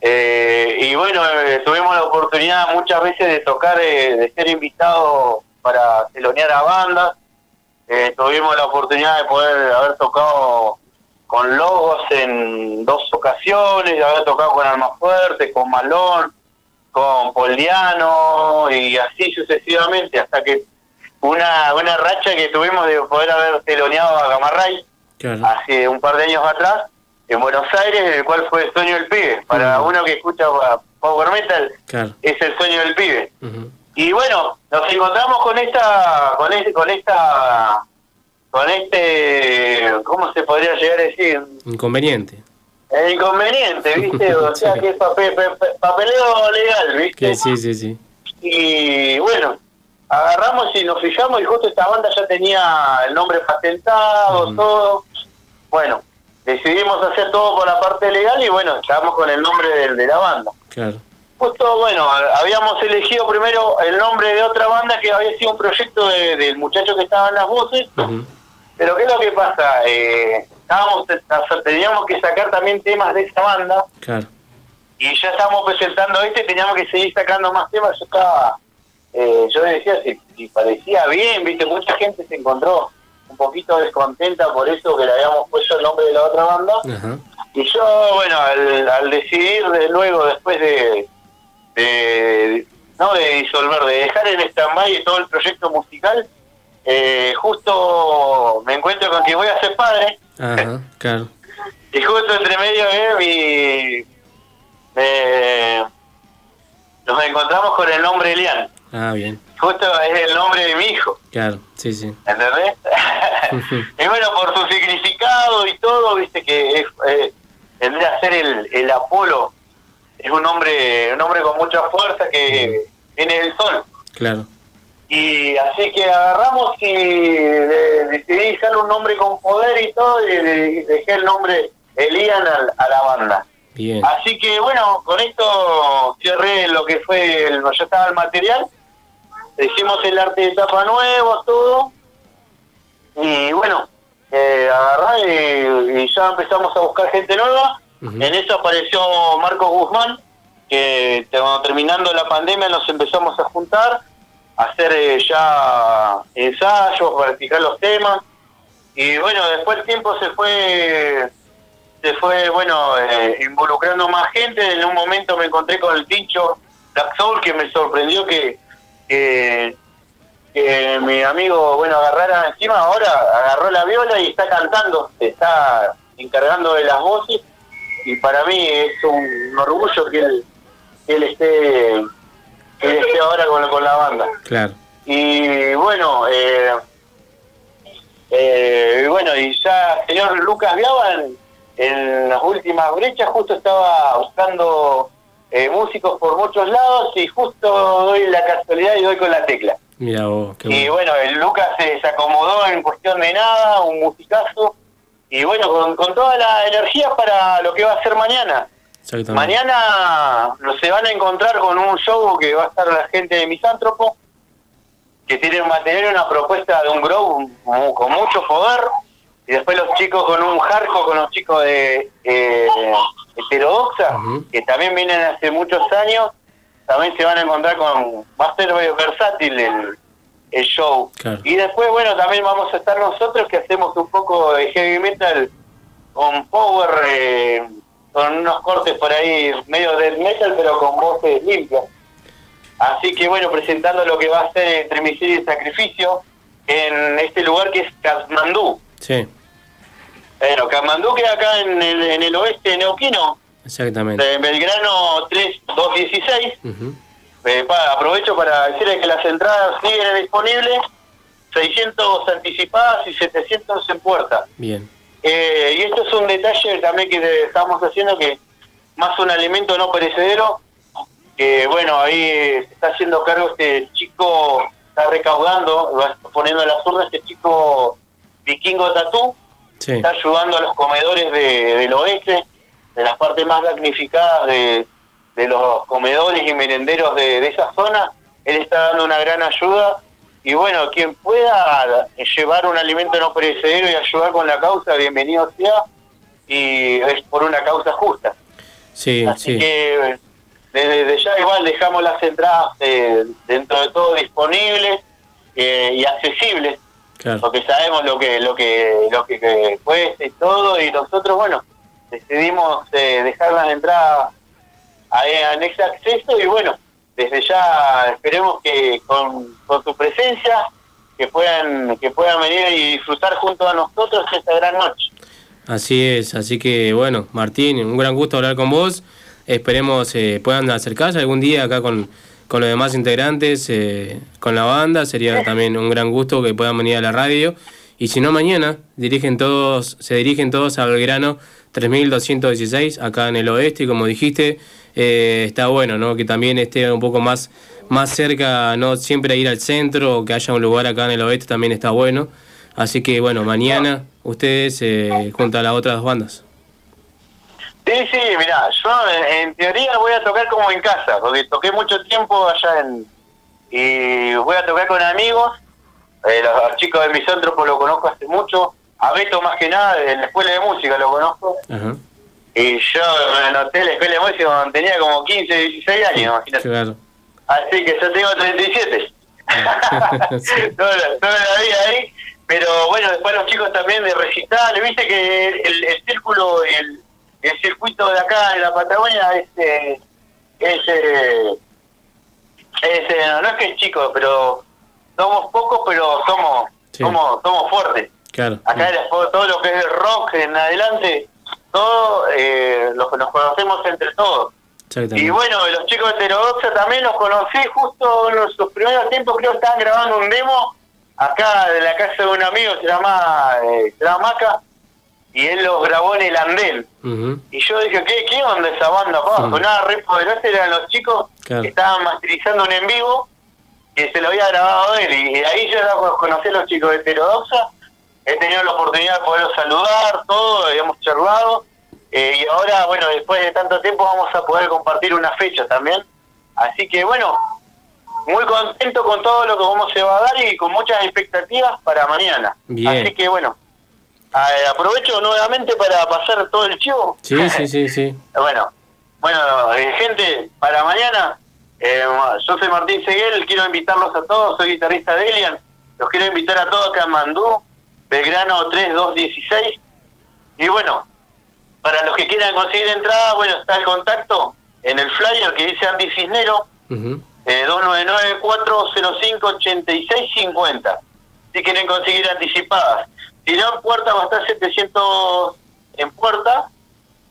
Eh, y bueno, eh, tuvimos la oportunidad muchas veces de tocar, eh, de ser invitados para telonear a bandas. Eh, tuvimos la oportunidad de poder haber tocado con Logos en dos ocasiones, de haber tocado con Almafuerte, con Malón, con Poliano y así sucesivamente, hasta que una, una racha que tuvimos de poder haber teloneado a Gamarray hace un par de años atrás en Buenos Aires, el cual fue el sueño del pibe. Para uno que escucha Power Metal, Claro. es el sueño del pibe. Y bueno, nos encontramos con esta, con este, con esta, con este, ¿cómo se podría llegar a decir? Inconveniente. El inconveniente, ¿viste? O *laughs* sea, que es papel, pa- pa- papeleo legal, ¿viste? Que sí, sí, sí. Y bueno, agarramos y nos fijamos y justo esta banda ya tenía el nombre patentado, todo. Bueno, decidimos hacer todo por la parte legal y bueno, estábamos con el nombre de, de la banda. Claro. Justo, bueno, habíamos elegido primero el nombre de otra banda que había sido un proyecto de- del muchacho que estaba en las voces, pero ¿qué es lo que pasa? Eh, estábamos, teníamos que sacar también temas de esa banda Claro. y ya estábamos presentando este, teníamos que seguir sacando más temas. Yo estaba, eh, yo decía, si, si parecía bien, viste, mucha gente se encontró un poquito descontenta por eso que le habíamos puesto el nombre de la otra banda. Y yo, bueno, al, al decidir de luego, después de, de- no de disolver, de dejar en stand-by todo el proyecto musical, eh, justo me encuentro con que voy a ser padre. Ajá, claro. *laughs* Y justo entre medio de mi... eh, nos encontramos con el nombre Elian. Ah, bien. Justo es el nombre de mi hijo, Claro, sí, sí. ¿entendés? *laughs* y bueno, por su significado y todo, viste que es, eh, vendría a ser el, el Apolo. Es un nombre, un nombre con mucha fuerza que viene del sol. Claro. Y así que agarramos y de- decidí dejarle un nombre con poder y todo, y de- dejé el nombre Elian a, la banda. Bien. Así que bueno, con esto cerré lo que fue, el, ya estaba el material, hicimos el arte de tapa nuevo, todo, y bueno, eh, agarrá y, y ya empezamos a buscar gente nueva, en eso apareció Marcos Guzmán, que te- terminando la pandemia nos empezamos a juntar, a hacer eh, ya ensayos, practicar los temas, y bueno, después el tiempo se fue se fue, bueno, eh, involucrando más gente. En un momento me encontré con el pincho Black Soul, que me sorprendió que, que, que mi amigo, bueno, agarrara encima, ahora agarró la viola y está cantando, se está encargando de las voces. Y para mí es un orgullo que él, que él esté que él esté ahora con, con la banda. Claro. Y bueno, eh, eh, bueno, y ya señor Lucas Viaba en, en las últimas brechas justo estaba buscando eh, músicos por muchos lados y justo doy la casualidad y doy con la tecla. Mira vos, qué Y bueno. el Lucas se, acomodó en cuestión de nada, un musicazo, y bueno, con, con toda la energía para lo que va a ser mañana. Mañana se van a encontrar con un show que va a estar la gente de Misántropo, que tiene un material, una propuesta de un grow con mucho poder, y después los chicos con un hardcore, con los chicos de eh, heterodoxa, que también vienen hace muchos años, también se van a encontrar con, va a ser versátil el, el show. Claro. Y después, bueno, también vamos a estar nosotros que hacemos un poco de heavy metal con power, eh, con unos cortes por ahí medio death metal, pero con voces limpias. Así que bueno, presentando lo que va a ser entre miseria y sacrificio en este lugar que es Katmandú. Sí, Bueno, Katmandú queda acá en el, en el oeste neoquino, exactamente. de Belgrano 3216. Ujú. Eh, pa- aprovecho para decirles que las entradas siguen disponibles, 600 anticipadas y 700 en puerta. Bien. Eh, y esto es un detalle también que estamos haciendo que más un alimento no perecedero, que bueno, ahí eh, se está haciendo cargo este chico, está recaudando, va poniendo las urnas este chico vikingo tatú, Sí. está ayudando a los comedores de, del oeste, de las partes más damnificadas de, de los comedores y merenderos de, de esa zona. Él está dando una gran ayuda y bueno, quien pueda llevar un alimento no perecedero y ayudar con la causa, bienvenido sea, y es por una causa justa. Sí, Así sí. que desde, desde ya igual dejamos las entradas eh, dentro de todo disponibles eh, y accesibles, Claro. porque sabemos lo que lo que lo que, que cuesta y todo, y nosotros bueno decidimos eh, dejar las entradas en ese acceso y bueno desde ya esperemos que con, con su presencia que puedan que puedan venir y disfrutar junto a nosotros esta gran noche. Así es, así que bueno, Martín, un gran gusto hablar con vos. Esperemos eh, puedan acercarse algún día acá con, con los demás integrantes, eh, con la banda. Sería también un gran gusto que puedan venir a la radio. Y si no, mañana dirigen todos, se dirigen todos a Belgrano 3216, acá en el oeste. Y como dijiste, eh, está bueno ¿no? que también esté un poco más, más cerca, no siempre ir al centro, o que haya un lugar acá en el oeste también está bueno. Así que bueno, mañana ustedes eh, junto a las otras dos bandas. Sí, sí, mira, yo en, en teoría voy a tocar como en casa, porque toqué mucho tiempo allá en... Y voy a tocar con amigos, eh, los, los chicos de Misántropo lo conozco hace mucho, a Beto más que nada, de la escuela de música lo conozco, y yo me anoté en la escuela de música cuando tenía como 15, 16 años, imagínate. Claro. Así que yo tengo 37. toda, *laughs* la, toda la vida ahí. Pero bueno, después los chicos también de recital. Viste que el, el círculo, el, el circuito de acá de la Patagonia es, eh, es, eh, es, eh, no es que es chico, pero somos pocos, pero somos Sí. somos, somos fuertes. Claro. Acá después, todo lo que es el rock en adelante, todo eh, lo que nos conocemos entre todos. Y bueno, los chicos de Heterodoxa también los conocí justo en los primeros tiempos, creo que estaban grabando un demo acá de la casa de un amigo, se llama, eh, se llama Maca, y él los grabó en el andén. Y yo dije, ¿qué, qué onda esa banda? Pa? Mm. Sonaba re poderosa, eran los chicos Claro. que estaban masterizando un en vivo, que se lo había grabado él, y de ahí yo ya conocí a los chicos de Heterodoxa, he tenido la oportunidad de poderlos saludar, todo, habíamos charlado, eh, y ahora, bueno, después de tanto tiempo vamos a poder compartir una fecha también. Así que, bueno, muy contento con todo lo que cómo se va a dar y con muchas expectativas para mañana. Bien. Así que, bueno, aprovecho nuevamente para pasar todo el chivo. Sí, sí, sí, sí. *laughs* Bueno, bueno, eh, gente, para mañana, eh, yo soy Martín Seguel, quiero invitarlos a todos, soy guitarrista de Elian, los quiero invitar a todos acá en Mandú, Belgrano 3216, y bueno, para los que quieran conseguir entrada, bueno, está el contacto en el flyer que dice Andy Cisnero, Ujú. eh, 299-405-8650. Si quieren conseguir anticipadas. Si no, en puerta va a estar 700 en puerta.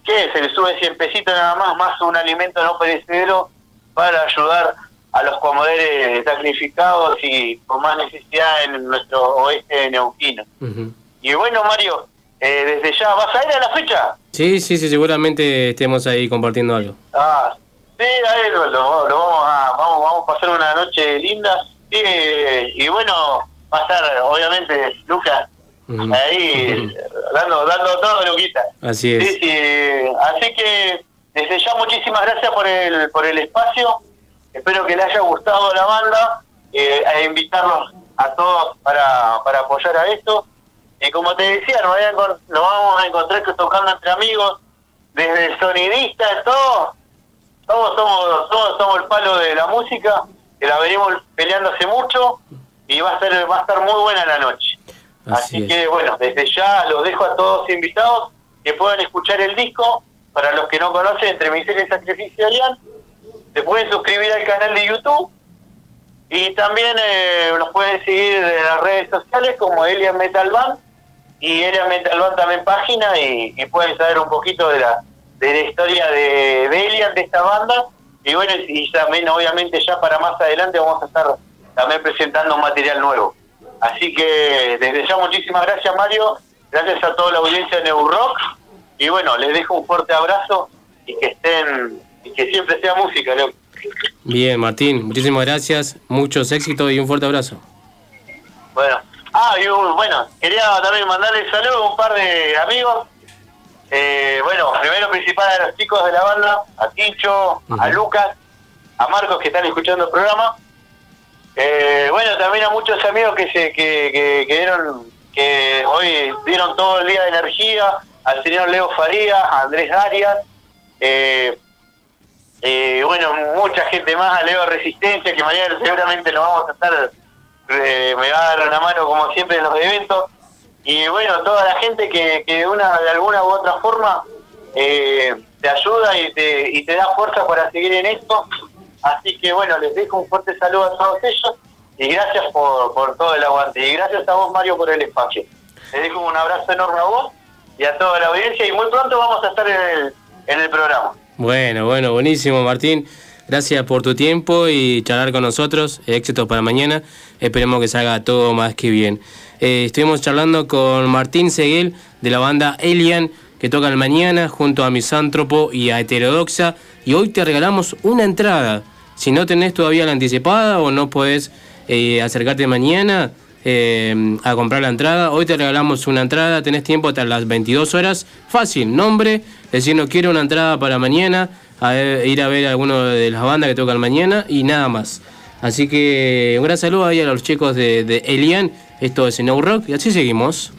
que Se le sube 100 pesitos nada más, más un alimento no perecedero para ayudar a los comoderes damnificados y con más necesidad en nuestro oeste neuquino. Y bueno, Mario, eh, desde ya, ¿vas a ir a la fecha? Sí, sí, sí, seguramente estemos ahí compartiendo algo. Ah, sí, a ver, lo, lo- lo vamos a vamos, vamos a pasar una noche linda. Sí, y bueno, va a estar obviamente Lucas Ahí dando dando todo lo quita. Así es. Sí, sí, así que desde ya muchísimas gracias por el por el espacio. Espero que le haya gustado la banda eh, e invitarlos a todos para, para apoyar a esto. Y como te decía, nos, a nos vamos a encontrar que tocando entre amigos, desde el sonidista, todo, todos somos, todos somos el palo de la música, que la venimos peleando hace mucho y va a ser, va a estar muy buena la noche. Así que bueno, desde ya los dejo a todos invitados que puedan escuchar el disco. Para los que no conocen, Entre Miseria y Sacrificio Alian, se pueden suscribir al canal de YouTube y también eh, nos pueden seguir en las redes sociales como Elian Metal Band y Elian Metal Band también página y, y pueden saber un poquito de la, de la historia de, de Elian, de esta banda. Y bueno, y también obviamente ya para más adelante vamos a estar también presentando material nuevo. Así que desde ya muchísimas gracias Mario, gracias a toda la audiencia de New Rock y bueno, les dejo un fuerte abrazo y que estén, y que siempre sea música, Leo. Bien, Martín, muchísimas gracias, muchos éxitos y un fuerte abrazo. Bueno, ah, y bueno, quería también mandarle saludos a un par de amigos. Eh, bueno, primero principal a los chicos de la banda, a Tincho, a Ujú. Lucas, a Marcos que están escuchando el programa. Eh, bueno, también a muchos amigos que se que, que, que dieron, que hoy dieron todo el día de energía, al señor Leo Faría, a Andrés Arias, eh, eh, bueno, mucha gente más, a Leo Resistencia, que mañana seguramente nos vamos a estar, me va a dar una mano como siempre en los eventos, y bueno, toda la gente que, que una de alguna u otra forma eh, te ayuda y te, y te da fuerza para seguir en esto. Así que bueno, les dejo un fuerte saludo a todos ellos y gracias por, por todo el aguante. Y gracias a vos, Mario, por el espacio. Les dejo un abrazo enorme a vos y a toda la audiencia y muy pronto vamos a estar en el, en el programa. Bueno, bueno, buenísimo, Martín. Gracias por tu tiempo y charlar con nosotros. Éxitos para mañana. Esperemos que salga todo más que bien. Eh, estuvimos charlando con Martín Seguel de la banda Elian, que tocan mañana junto a Misántropo y a Heterodoxa. Y hoy te regalamos una entrada. Si no tenés todavía la anticipada o no podés eh, acercarte mañana eh, a comprar la entrada, hoy te regalamos una entrada. Tenés tiempo hasta las 22 horas. Fácil, nombre, decir no quiero una entrada para mañana, a ir a ver alguno de las bandas que tocan mañana y nada más. Así que un gran saludo ahí a los chicos de, de Elian. Esto es No Rock y así seguimos.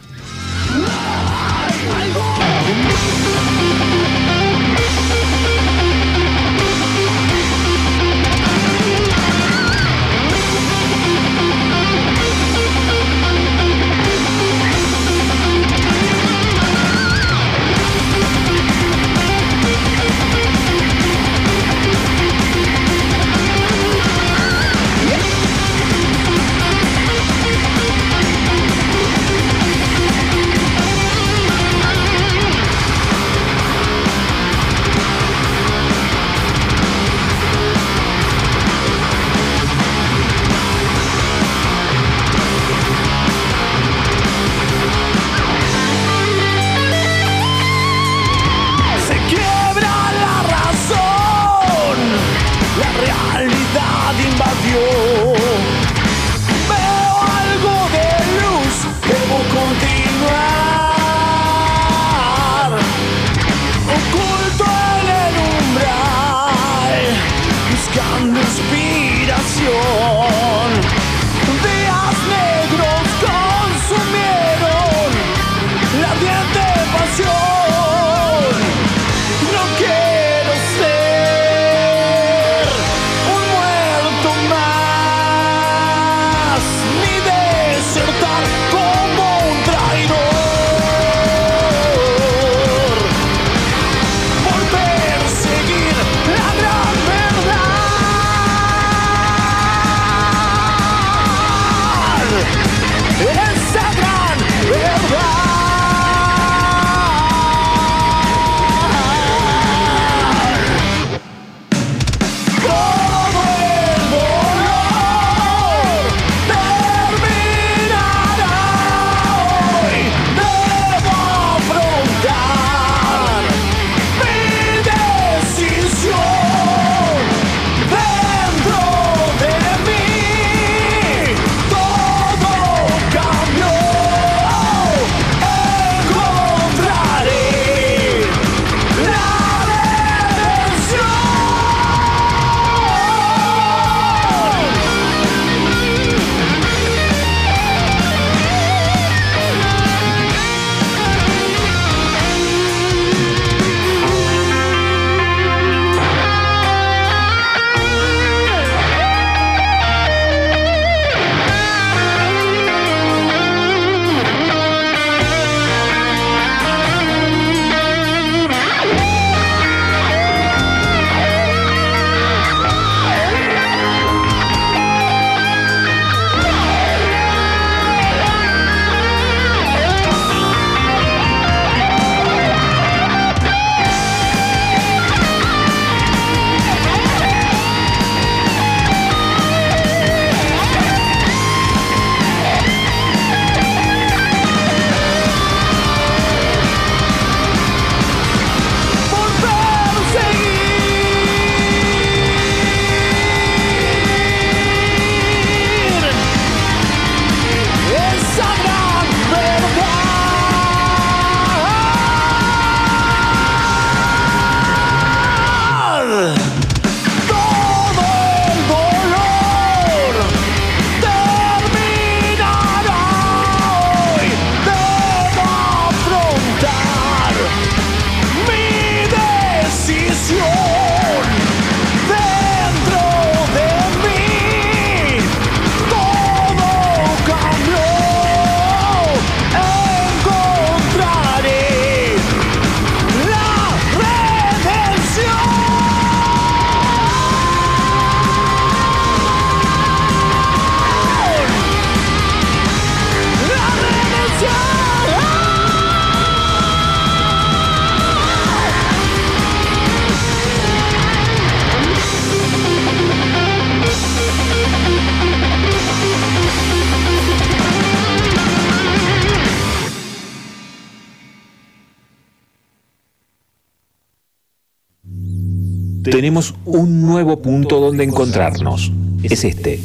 Un nuevo punto donde encontrarnos. Es este.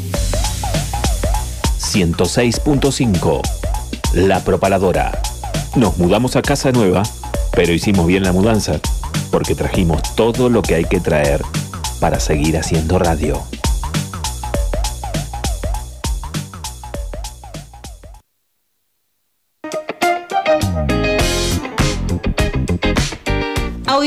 106.5. La Propaladora. Nos mudamos a casa nueva, pero hicimos bien la mudanza, porque trajimos todo lo que hay que traer para seguir haciendo radio.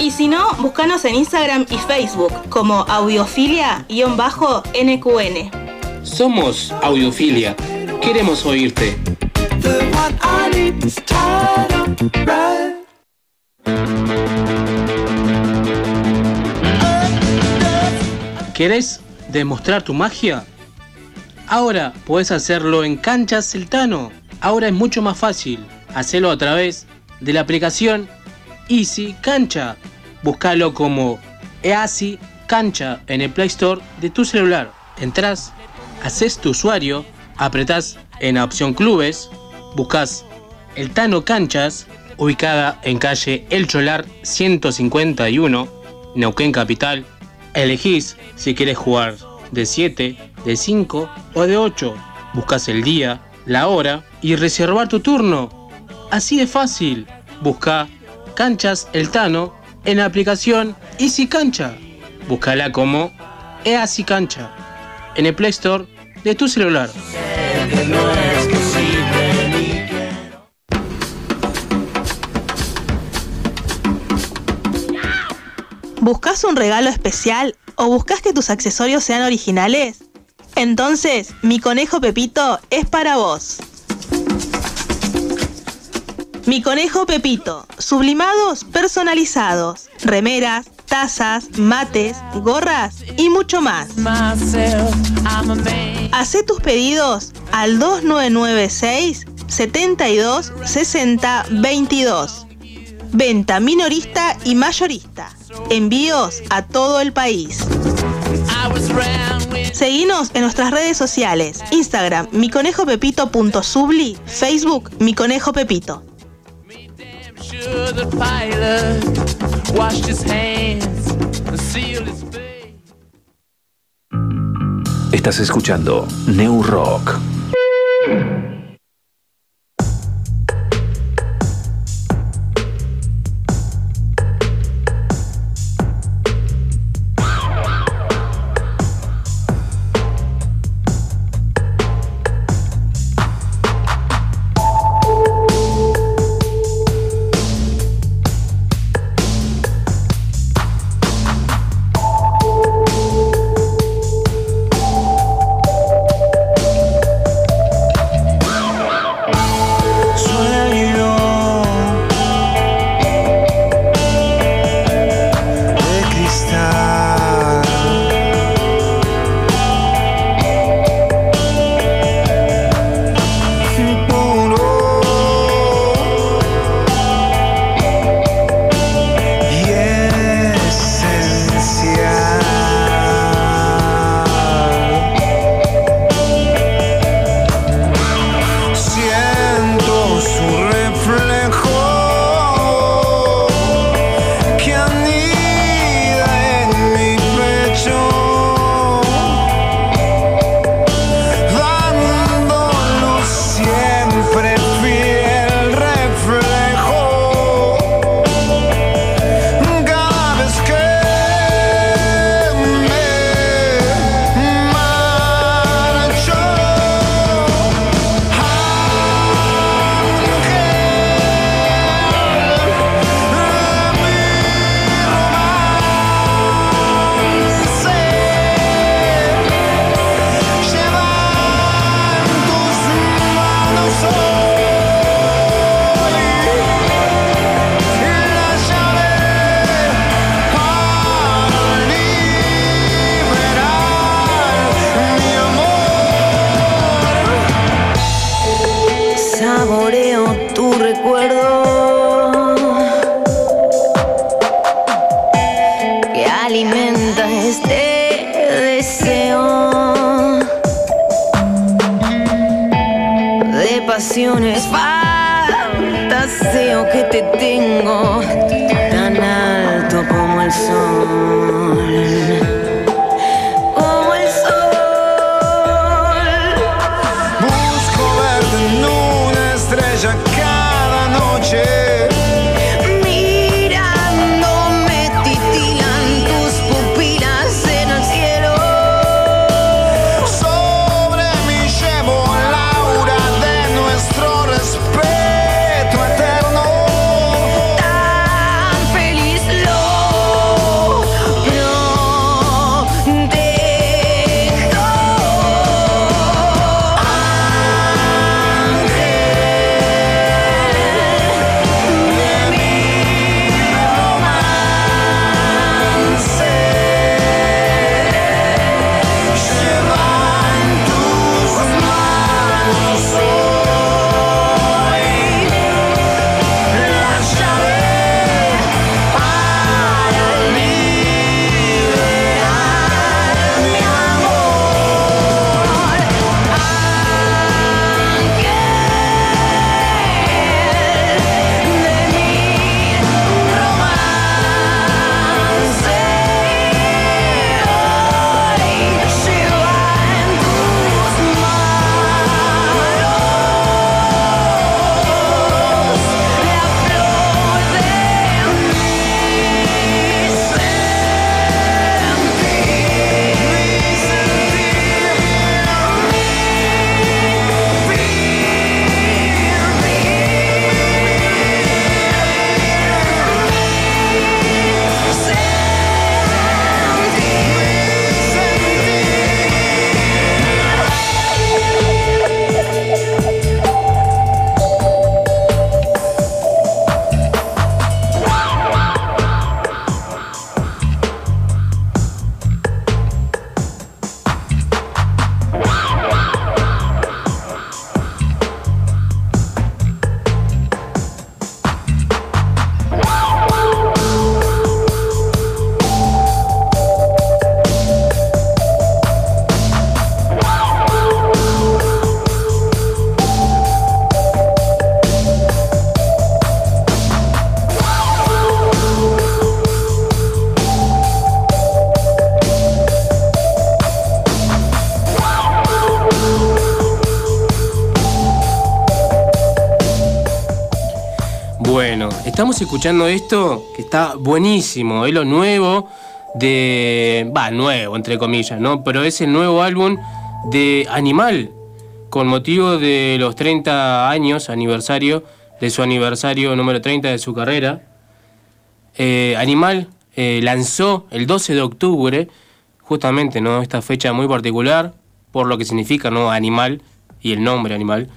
Y si no, búscanos en Instagram y Facebook como audiofilia-nqn. Somos Audiofilia. Queremos oírte. ¿Querés demostrar tu magia? Ahora puedes hacerlo en Canchas Celtano. Ahora es mucho más fácil. Hacelo a través de la aplicación Easy Cancha. Búscalo como Easy Cancha en el Play Store de tu celular. Entrás, haces tu usuario, apretás en la opción Clubes, buscas el Tano Canchas, ubicada en calle El Cholar 151, Neuquén Capital. Elegís si quieres jugar de 7, de 5 o de 8. Buscas el día, la hora y reservar tu turno. Así de fácil. Busca Canchas El Tano en la aplicación Easy Cancha. Búscala como Easy Cancha en el Play Store de tu celular. ¿Buscas un regalo especial o buscas que tus accesorios sean originales? Entonces, mi conejo Pepito es para vos. Mi conejo Pepito, sublimados personalizados, remeras, tazas, mates, gorras y mucho más. Hacé tus pedidos al 2996 72 60 22. Venta minorista y mayorista. Envíos a todo el país. Seguinos en nuestras redes sociales. Instagram, miconejopepito.subli, Facebook, Mi Conejo Pepito. Estás escuchando New Rock. Escuchando esto que está buenísimo, es lo nuevo de... Va, nuevo, entre comillas, ¿no? Pero es el nuevo álbum de Animal, con motivo de los 30 años, aniversario, de su aniversario número 30 de su carrera. Eh, Animal eh, lanzó el 12 de octubre, justamente, ¿no? Esta fecha muy particular, por lo que significa, ¿no? Animal y el nombre Animal.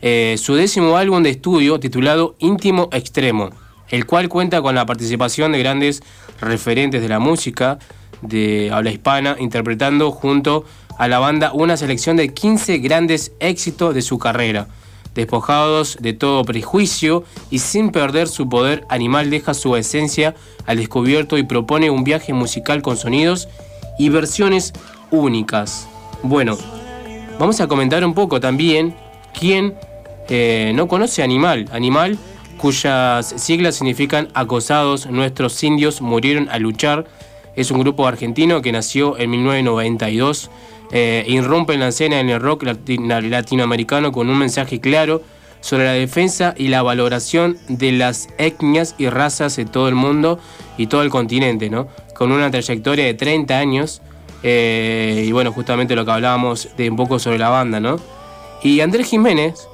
Eh, su décimo álbum de estudio titulado Íntimo Extremo, el cual cuenta con la participación de grandes referentes de la música de habla hispana, interpretando junto a la banda una selección de 15 grandes éxitos de su carrera. Despojados de todo prejuicio y sin perder su poder, Animal deja su esencia al descubierto y propone un viaje musical con sonidos y versiones únicas. Bueno, vamos a comentar un poco también quién eh, no conoce Animal. Animal, cuyas siglas significan acosados, nuestros indios murieron a luchar. Es un grupo argentino que nació en 1992. eh, irrumpe en la escena en el rock latinoamericano con un mensaje claro sobre la defensa y la valoración de las etnias y razas de todo el mundo y todo el continente, ¿no? Con una trayectoria de 30 años. eh, y bueno, justamente lo que hablábamos de un poco sobre la banda, ¿no? Y Andrés Jiménez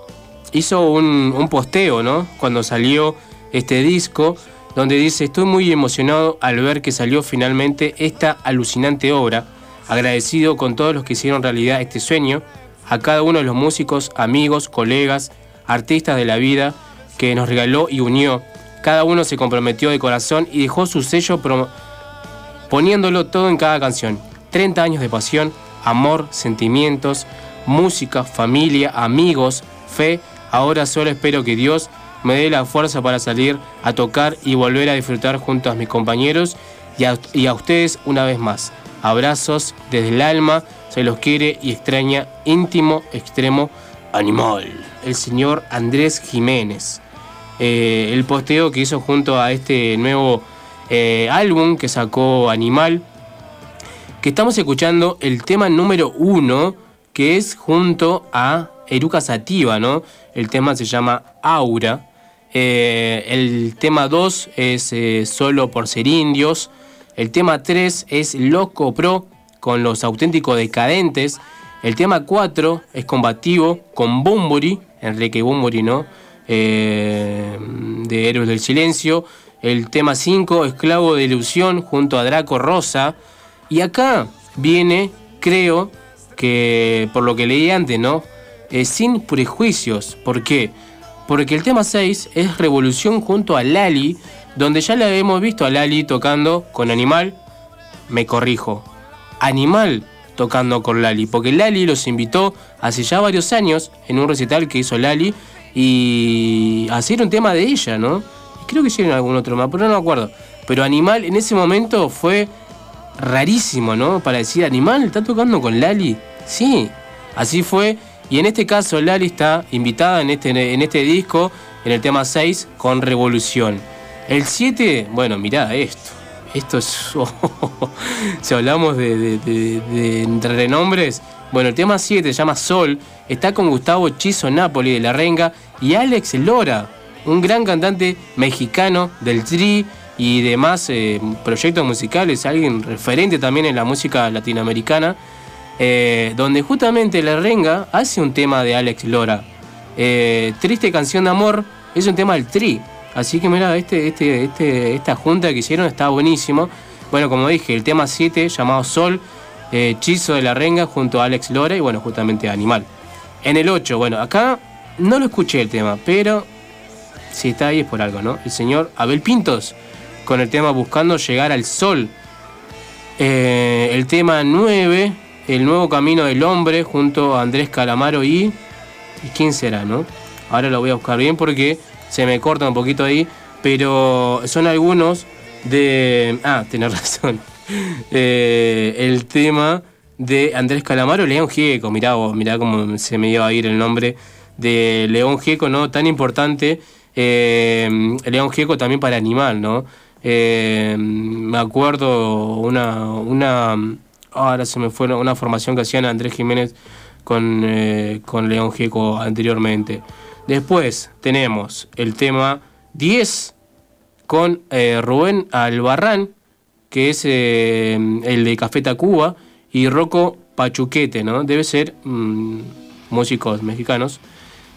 hizo un, un posteo, ¿no? Cuando salió este disco, donde dice, estoy muy emocionado al ver que salió finalmente esta alucinante obra, agradecido con todos los que hicieron realidad este sueño, a cada uno de los músicos, amigos, colegas, artistas de la vida que nos regaló y unió. Cada uno se comprometió de corazón y dejó su sello poniéndolo todo en cada canción. 30 años de pasión, amor, sentimientos, música, familia, amigos, fe. Ahora solo espero que Dios me dé la fuerza para salir a tocar y volver a disfrutar junto a mis compañeros y a, ustedes una vez más. Abrazos desde el alma, se los quiere y extraña íntimo, extremo, animal. El señor Andrés Jiménez. Eh, el posteo que hizo junto a este nuevo eh, álbum que sacó Animal, que estamos escuchando el tema número uno, que es junto a Eruca Sativa, ¿no? El tema se llama Aura. Eh, el tema 2 es eh, Solo por ser indios. El tema 3 es Loco Pro con los auténticos decadentes. El tema 4 es Combativo con Bumburi, Enrique Bumburi, ¿no? Eh, de Héroes del Silencio. El tema 5, Esclavo de Ilusión, junto a Draco Rosa. Y acá viene, creo, que por lo que leí antes, ¿no? Eh, sin prejuicios. ¿Por qué? Porque el tema 6 es Revolución junto a Lali, donde ya la hemos visto a Lali tocando con Animal. Me corrijo. Animal tocando con Lali, porque Lali los invitó hace ya varios años en un recital que hizo Lali y hacer un tema de ella, ¿no? Creo que hicieron algún otro más, pero no me acuerdo. Pero Animal en ese momento fue rarísimo, ¿no? Para decir, Animal está tocando con Lali. Sí, así fue. Y en este caso Lali está invitada en este, en este disco, en el tema 6, con Revolución. El 7, bueno, mirá esto. Esto es... *laughs* si hablamos de, de, de- renombres, bueno, el tema 7 se llama Sol, está con Gustavo Chizo Napoli de La Renga y Alex Lora, un gran cantante mexicano del Tri y demás eh, proyectos musicales, alguien referente también en la música latinoamericana, eh, donde justamente La Renga hace un tema de Alex Lora. Eh, Triste canción de amor es un tema del Tri. Así que mira, este, este, este, esta junta que hicieron está buenísimo. Bueno, como dije, el tema 7 llamado Sol, eh, Chizo de la Renga junto a Alex Lora y bueno, justamente Animal. En el 8, bueno, acá no lo escuché el tema, pero si está ahí es por algo, ¿no? El señor Abel Pintos con el tema Buscando llegar al sol. Eh, el tema 9, El nuevo camino del hombre junto a Andrés Calamaro y... ¿Y quién será, no? Ahora lo voy a buscar bien porque se me corta un poquito ahí, pero son algunos de... Ah, tenés *laughs* razón. Eh, el tema de Andrés Calamaro, León Gieco, mirá vos, mirá cómo se me iba a ir el nombre de León Gieco, ¿no? Tan importante, eh, León Gieco también para Animal, ¿no? Eh, me acuerdo una, una, ahora se me fue una- formación que hacían Andrés Jiménez con, eh, con León Gieco anteriormente. Después tenemos el tema 10 con eh, Rubén Albarrán, que es eh, el de Café Tacuba, y Rocco Pachuquete, ¿no? Debe ser mm, músicos mexicanos.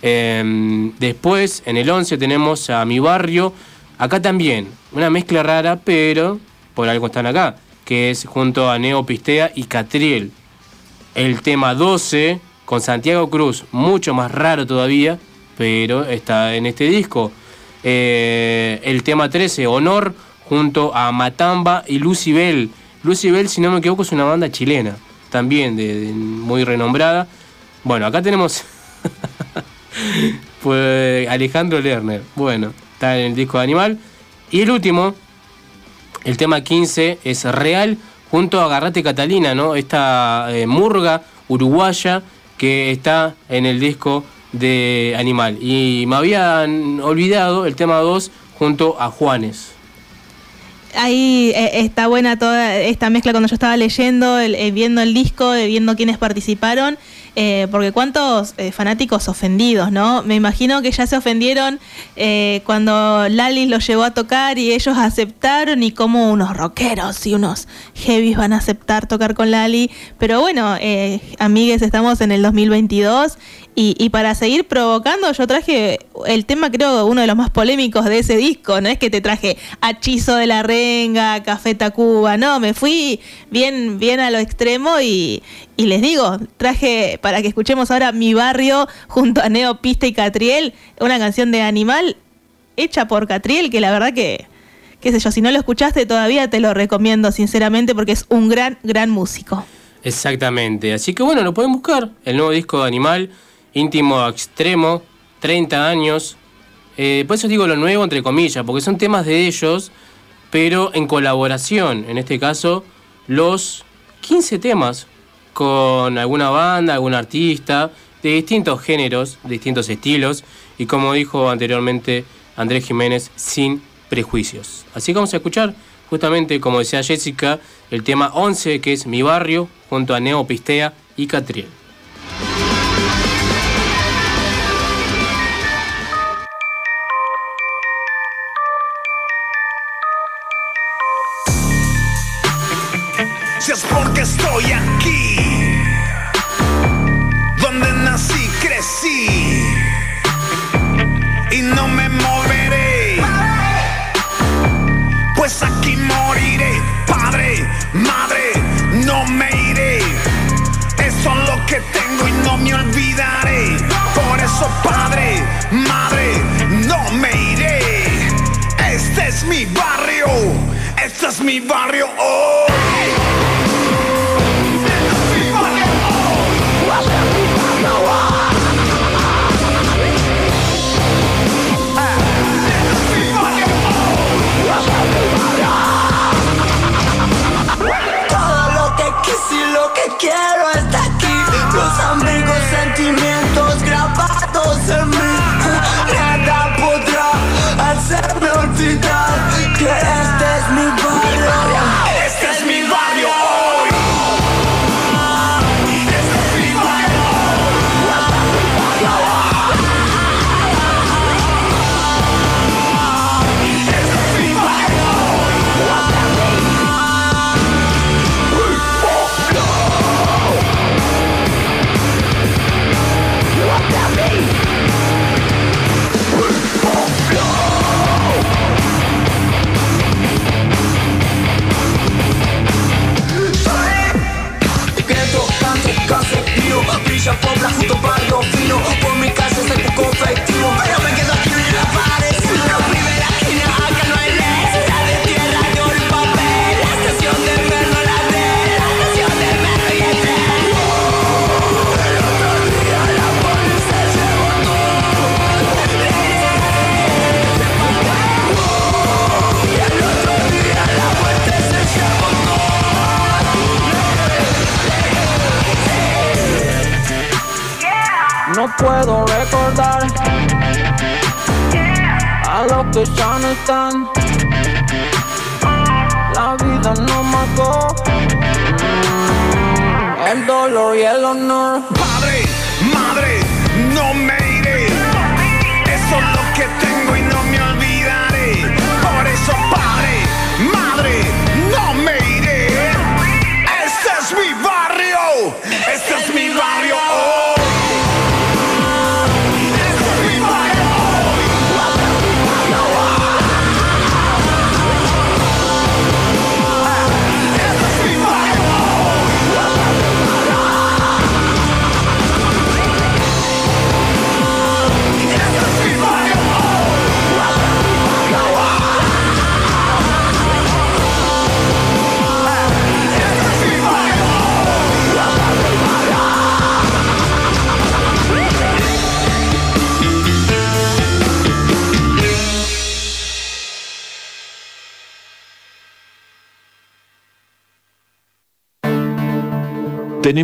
Eh, después, en el 11 tenemos a Mi Barrio. Acá también, una mezcla rara, pero por algo están acá, que es junto a Neo Pistea y Catriel. El tema 12 con Santiago Cruz, mucho más raro todavía, pero está en este disco. Eh, el tema 13, Honor, junto a Matamba y Lucibel. Lucibel, si no me equivoco, es una banda chilena, también muy renombrada. Bueno, acá tenemos *laughs* pues Alejandro Lerner. Bueno, está en el disco de Animal. Y el último, el tema 15 es Real junto a Agarrate Catalina, ¿no? Esta eh, murga uruguaya que está en el disco de Animal. Y me habían olvidado el tema 2 junto a Juanes. Ahí eh, está buena toda esta mezcla cuando yo estaba leyendo, el- eh, viendo el disco, viendo quiénes participaron, eh, porque cuántos eh, fanáticos ofendidos, ¿no? Me imagino que ya se ofendieron eh, cuando Lali los llevó a tocar y ellos aceptaron y como unos rockeros y unos heavies van a aceptar tocar con Lali. Pero bueno, eh, amigues, estamos en el 2022 y, y para seguir provocando, yo traje el tema, creo, uno de los más polémicos de ese disco. No es que te traje Hechizo de la Renga, Café Tacuba, no, me fui bien, bien a lo extremo y, y les digo, traje para que escuchemos ahora Mi Barrio junto a Neo Pista y Catriel, una canción de Animal hecha por Catriel, que la verdad que, qué sé yo, si no lo escuchaste todavía te lo recomiendo sinceramente porque es un gran, gran músico. Exactamente. Así que bueno, lo pueden buscar. El nuevo disco de Animal, íntimo extremo, 30 años. Eh, por eso digo lo nuevo, entre comillas, porque son temas de ellos, pero en colaboración. En este caso, los 15 temas con alguna banda, algún artista, de distintos géneros, distintos estilos, y como dijo anteriormente Andrés Jiménez, sin prejuicios. Así que vamos a escuchar, justamente como decía Jessica, el tema 11, que es Mi Barrio, junto a Neo Pistea y Catriel.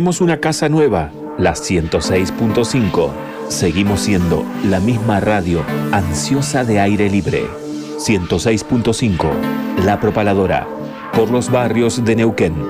Tenemos una casa nueva, la 106.5. Seguimos siendo la misma radio ansiosa de aire libre. 106.5, La Propaladora, por los barrios de Neuquén.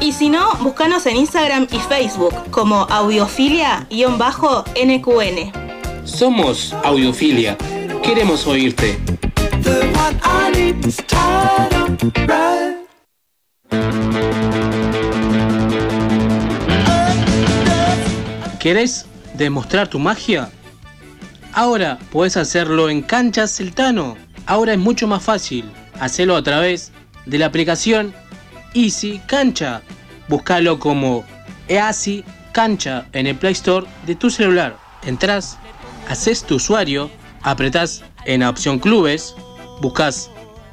Y si no, búscanos en Instagram y Facebook como audiofilia-nqn. Somos Audiofilia. Queremos oírte. ¿Querés demostrar tu magia? Ahora puedes hacerlo en Canchas Celtano. Ahora es mucho más fácil. Hacelo a través de la aplicación Easy Cancha. Búscalo como Easy Cancha en el Play Store de tu celular. Entrás, haces tu usuario, apretás en la opción Clubes, buscas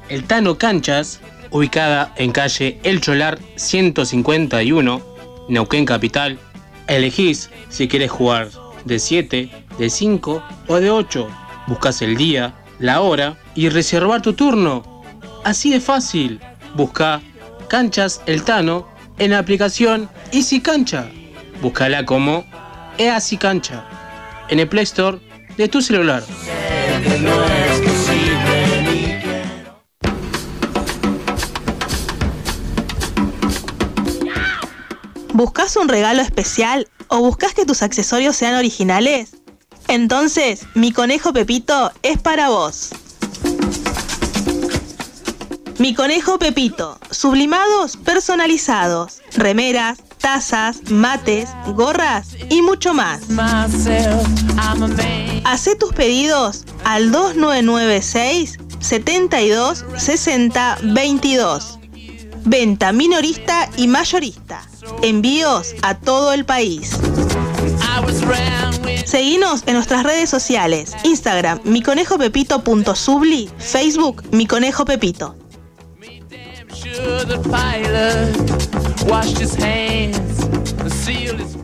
el Tano Canchas, ubicada en calle El Cholar 151, Neuquén Capital. Elegís si quieres jugar de 7, de 5 o de 8. Buscas el día, la hora y reservar tu turno. Así de fácil. Busca Canchas El Tano en la aplicación Easy Cancha. Búscala como Easy Cancha en el Play Store de tu celular. ¿Buscas un regalo especial o buscas que tus accesorios sean originales? Entonces, mi conejo Pepito es para vos. Mi conejo Pepito, sublimados personalizados, remeras, tazas, mates, gorras y mucho más. Hacé tus pedidos al 2996 72 60 22. Venta minorista y mayorista. Envíos a todo el país. Seguinos en nuestras redes sociales. Instagram, miconejopepito.subli, Facebook, mi conejo Pepito. Sure the pilot washed his hands. And sealed his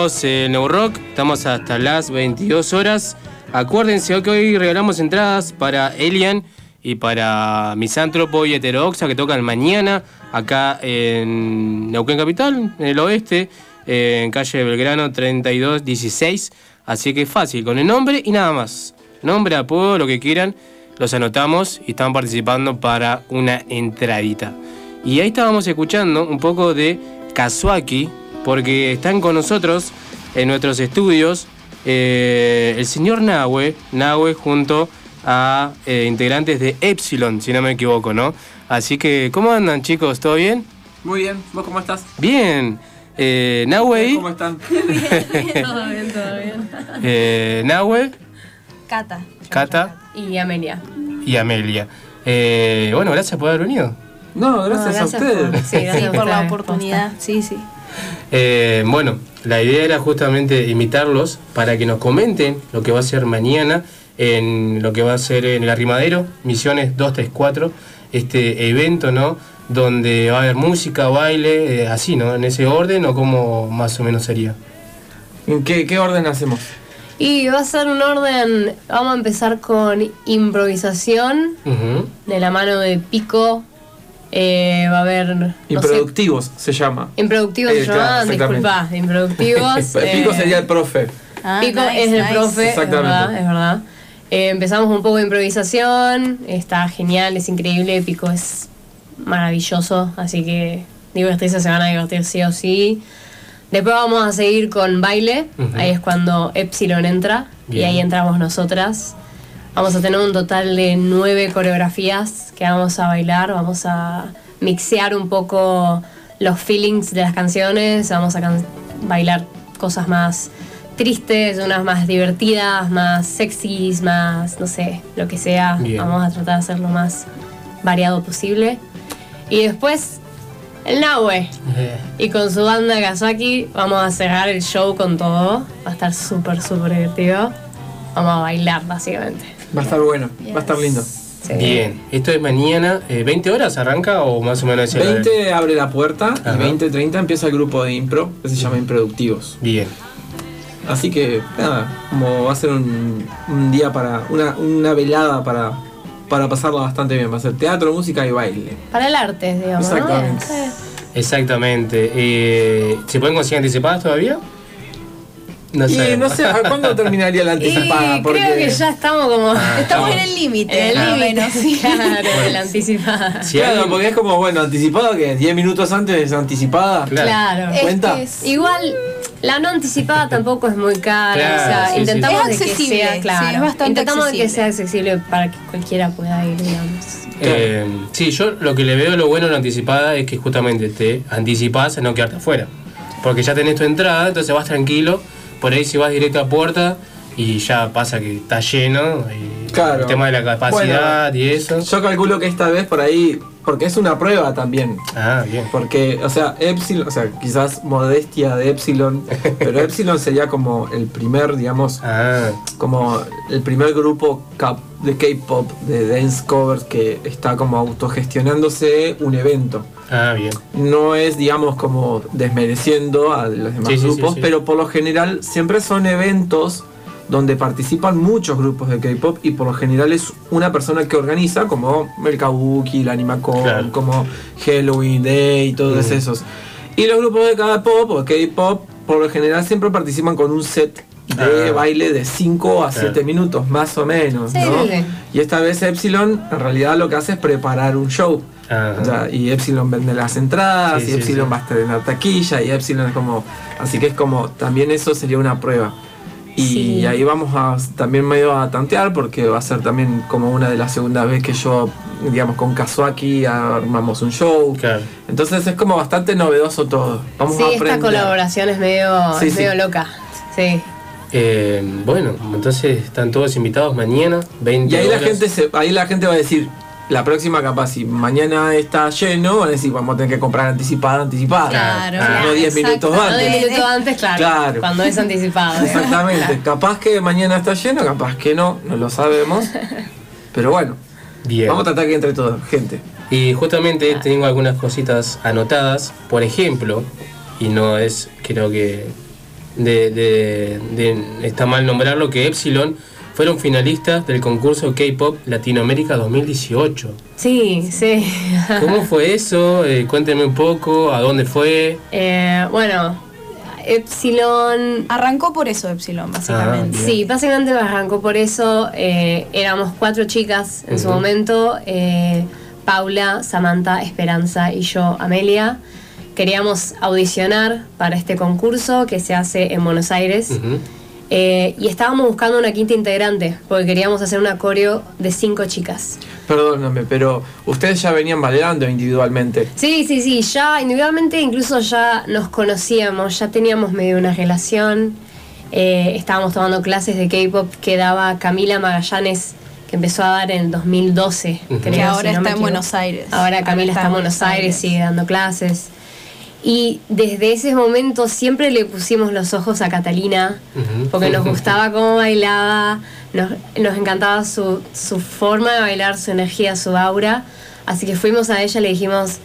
en New Rock, estamos hasta las 22 horas. Acuérdense que hoy regalamos entradas para Elian y para Misántropo y Heterodoxa que tocan mañana acá en Neuquén Capital, en el oeste, en calle Belgrano 3216. Así que fácil, con el nombre y nada más. Nombre, apodo, lo que quieran, los anotamos y están participando para una entradita. Y ahí estábamos escuchando un poco de Kazuaki, porque están con nosotros en nuestros estudios eh, el señor Nahue, Nahue junto a eh, integrantes de Epsilon, si no me equivoco, ¿no? Así que, ¿cómo andan chicos? ¿Todo bien? Muy bien, ¿vos cómo estás? Bien. Eh, Nahue. ¿Cómo están? *laughs* todo bien, todo bien. Eh, Nahue, Cata Cata y Amelia. y Amelia. Eh, bueno, gracias por haber venido. No, gracias a ustedes. sí, gracias por la oportunidad. Sí, sí. Eh, bueno, la idea era justamente invitarlos para que nos comenten lo que va a ser mañana en lo que va a ser en el Arrimadero, Misiones 234, este evento, ¿no? Donde va a haber música, baile, eh, así, ¿no? En ese orden o cómo más o menos sería. ¿En qué, qué orden hacemos? Y va a ser un orden, vamos a empezar con improvisación de la mano de Pico. Eh, va a haber... no sé, Improductivos se llama. improductivos Eh, se claro, llaman, exactamente. disculpa, improductivos. *laughs* Pico eh, sería el profe. Pico es el profe, es Exactamente. verdad, es verdad. Eh, empezamos un poco de improvisación, está genial, es increíble, Pico es maravilloso, así que divertirse se van a divertir sí o sí. Después vamos a seguir con baile, ahí es cuando Epsilon entra y ahí entramos nosotras. Vamos a tener un total de nueve coreografías que vamos a bailar, vamos a mixear un poco los feelings de las canciones, vamos a can- bailar cosas más tristes, unas más divertidas, más sexys, más, no sé, lo que sea. Bien. Vamos a tratar de hacer lo más variado posible. Y después, el Nahue. Y con su banda Kazaki vamos a cerrar el show con todo. Va a estar súper, súper divertido. Vamos a bailar, básicamente. Va a estar bueno, va a estar lindo. Sí. Bien, esto es mañana, eh, ¿20 horas arranca o más o menos ese horario? 20 abre la puerta Ajá. y 20, 30 empieza el grupo de impro que se llama Improductivos. Bien. Así que, nada, como va a ser un, un día para. Una, una velada para, para pasarla bastante bien. Va a ser teatro, música y baile. Para el arte, digamos. ¿no? Exactamente. Sí. Exactamente. Eh, ¿Se pueden conseguir anticipadas todavía? No y sé. no sé, ¿a cuándo terminaría la *laughs* anticipada? Y Porque creo que ya estamos como. Ah, Estamos estamos- en el límite. En el límite, sí. *laughs* claro, la anticipada. Claro, porque es como, bueno, anticipado que 10 minutos antes es anticipada. Claro. ¿Cuenta? Es Igual, la no anticipada *laughs* tampoco es muy cara. Claro, o sea, sí, intentamos sí. de Es que sea, claro. es bastante intentamos de que accesible. sea accesible para que cualquiera pueda ir, digamos. Eh, sí, yo lo que le veo lo bueno en la anticipada es que justamente te anticipás a no quedarte afuera. Porque ya tenés tu entrada, entonces vas tranquilo. Por ahí si vas directo a puerta y ya pasa que está lleno. Y Claro. El tema de la capacidad y eso. Yo calculo que esta vez por ahí, porque es una prueba también. Ah, bien. Porque, o sea, Epsilon, o sea, quizás modestia de Epsilon, *laughs* pero Epsilon sería como el primer, digamos, Ah, como el primer grupo cap- de K-pop, de dance covers, que está como autogestionándose un evento. Ah, bien. No es, digamos, como desmereciendo a los demás Sí, sí, sí, grupos, sí. pero por lo general siempre son eventos donde participan muchos grupos de K-pop y por lo general es una persona que organiza, como el Kabuki, el Animacon, Claro. como Halloween Day y todos Mm. esos. Y los grupos de K-pop o K-pop por lo general siempre participan con un set de Ah. baile de 5 a Claro. 7 minutos, más o menos. Sí, ¿no? Y esta vez Epsilon en realidad lo que hace es preparar un show. Ajá. O sea, y Epsilon vende las entradas, Sí, y Epsilon sí. va a estar en la taquilla, y Epsilon es como. Así que es como, también eso sería una prueba. Y Sí. ahí vamos a también medio a tantear, porque va a ser también como una de las segundas veces que yo, digamos, con Kazuaki armamos un show. Claro. Entonces es como bastante novedoso todo. Vamos sí, a esta aprender. colaboración es medio, Sí, es sí. medio loca. Sí. Eh, bueno, entonces están todos invitados mañana, 20 Y ahí la horas. gente se, ahí la gente va a decir, la próxima capaz, si mañana está lleno, van a decir, vamos a tener que comprar anticipada, anticipada. Claro, Ah, no 10 minutos No antes. de minutos antes, claro. Claro. Cuando es anticipado. Exactamente. Capaz que mañana está lleno, capaz que no, no lo sabemos. Pero bueno, Bien. vamos a tratar que entre todos, gente. Y justamente tengo algunas cositas anotadas. Por ejemplo, y no es, creo que de, de- de- está mal nombrarlo, que Epsilon fueron finalistas del concurso K-Pop Latinoamérica 2018. Sí, sí. ¿Cómo *laughs* fue eso? Eh, cuéntenme un poco, ¿a dónde fue? Eh, bueno, Epsilon. Arrancó por eso Epsilon, básicamente. Ah, Sí, básicamente arrancó por eso. eh, éramos cuatro chicas en su momento: eh, Paula, Samantha, Esperanza y yo, Amelia. Queríamos audicionar para este concurso que se hace en Buenos Aires. Eh, y estábamos buscando una quinta integrante porque queríamos hacer una coreo de cinco chicas. Perdóname, pero ustedes ya venían bailando individualmente. Sí, sí, sí, ya individualmente incluso ya nos conocíamos, ya teníamos medio una relación. Eh, estábamos tomando clases de K-pop que daba Camila Magallanes, que empezó a dar en el 2012. Ujú. creo, Que si ahora no está en. Buenos Aires. Ahora Camila está en Buenos Aires, sigue dando clases. Y desde ese momento siempre le pusimos los ojos a Catalina, porque nos *laughs* gustaba cómo bailaba, nos, nos encantaba su, su forma de bailar, su energía, su aura. Así que fuimos a ella y le dijimos,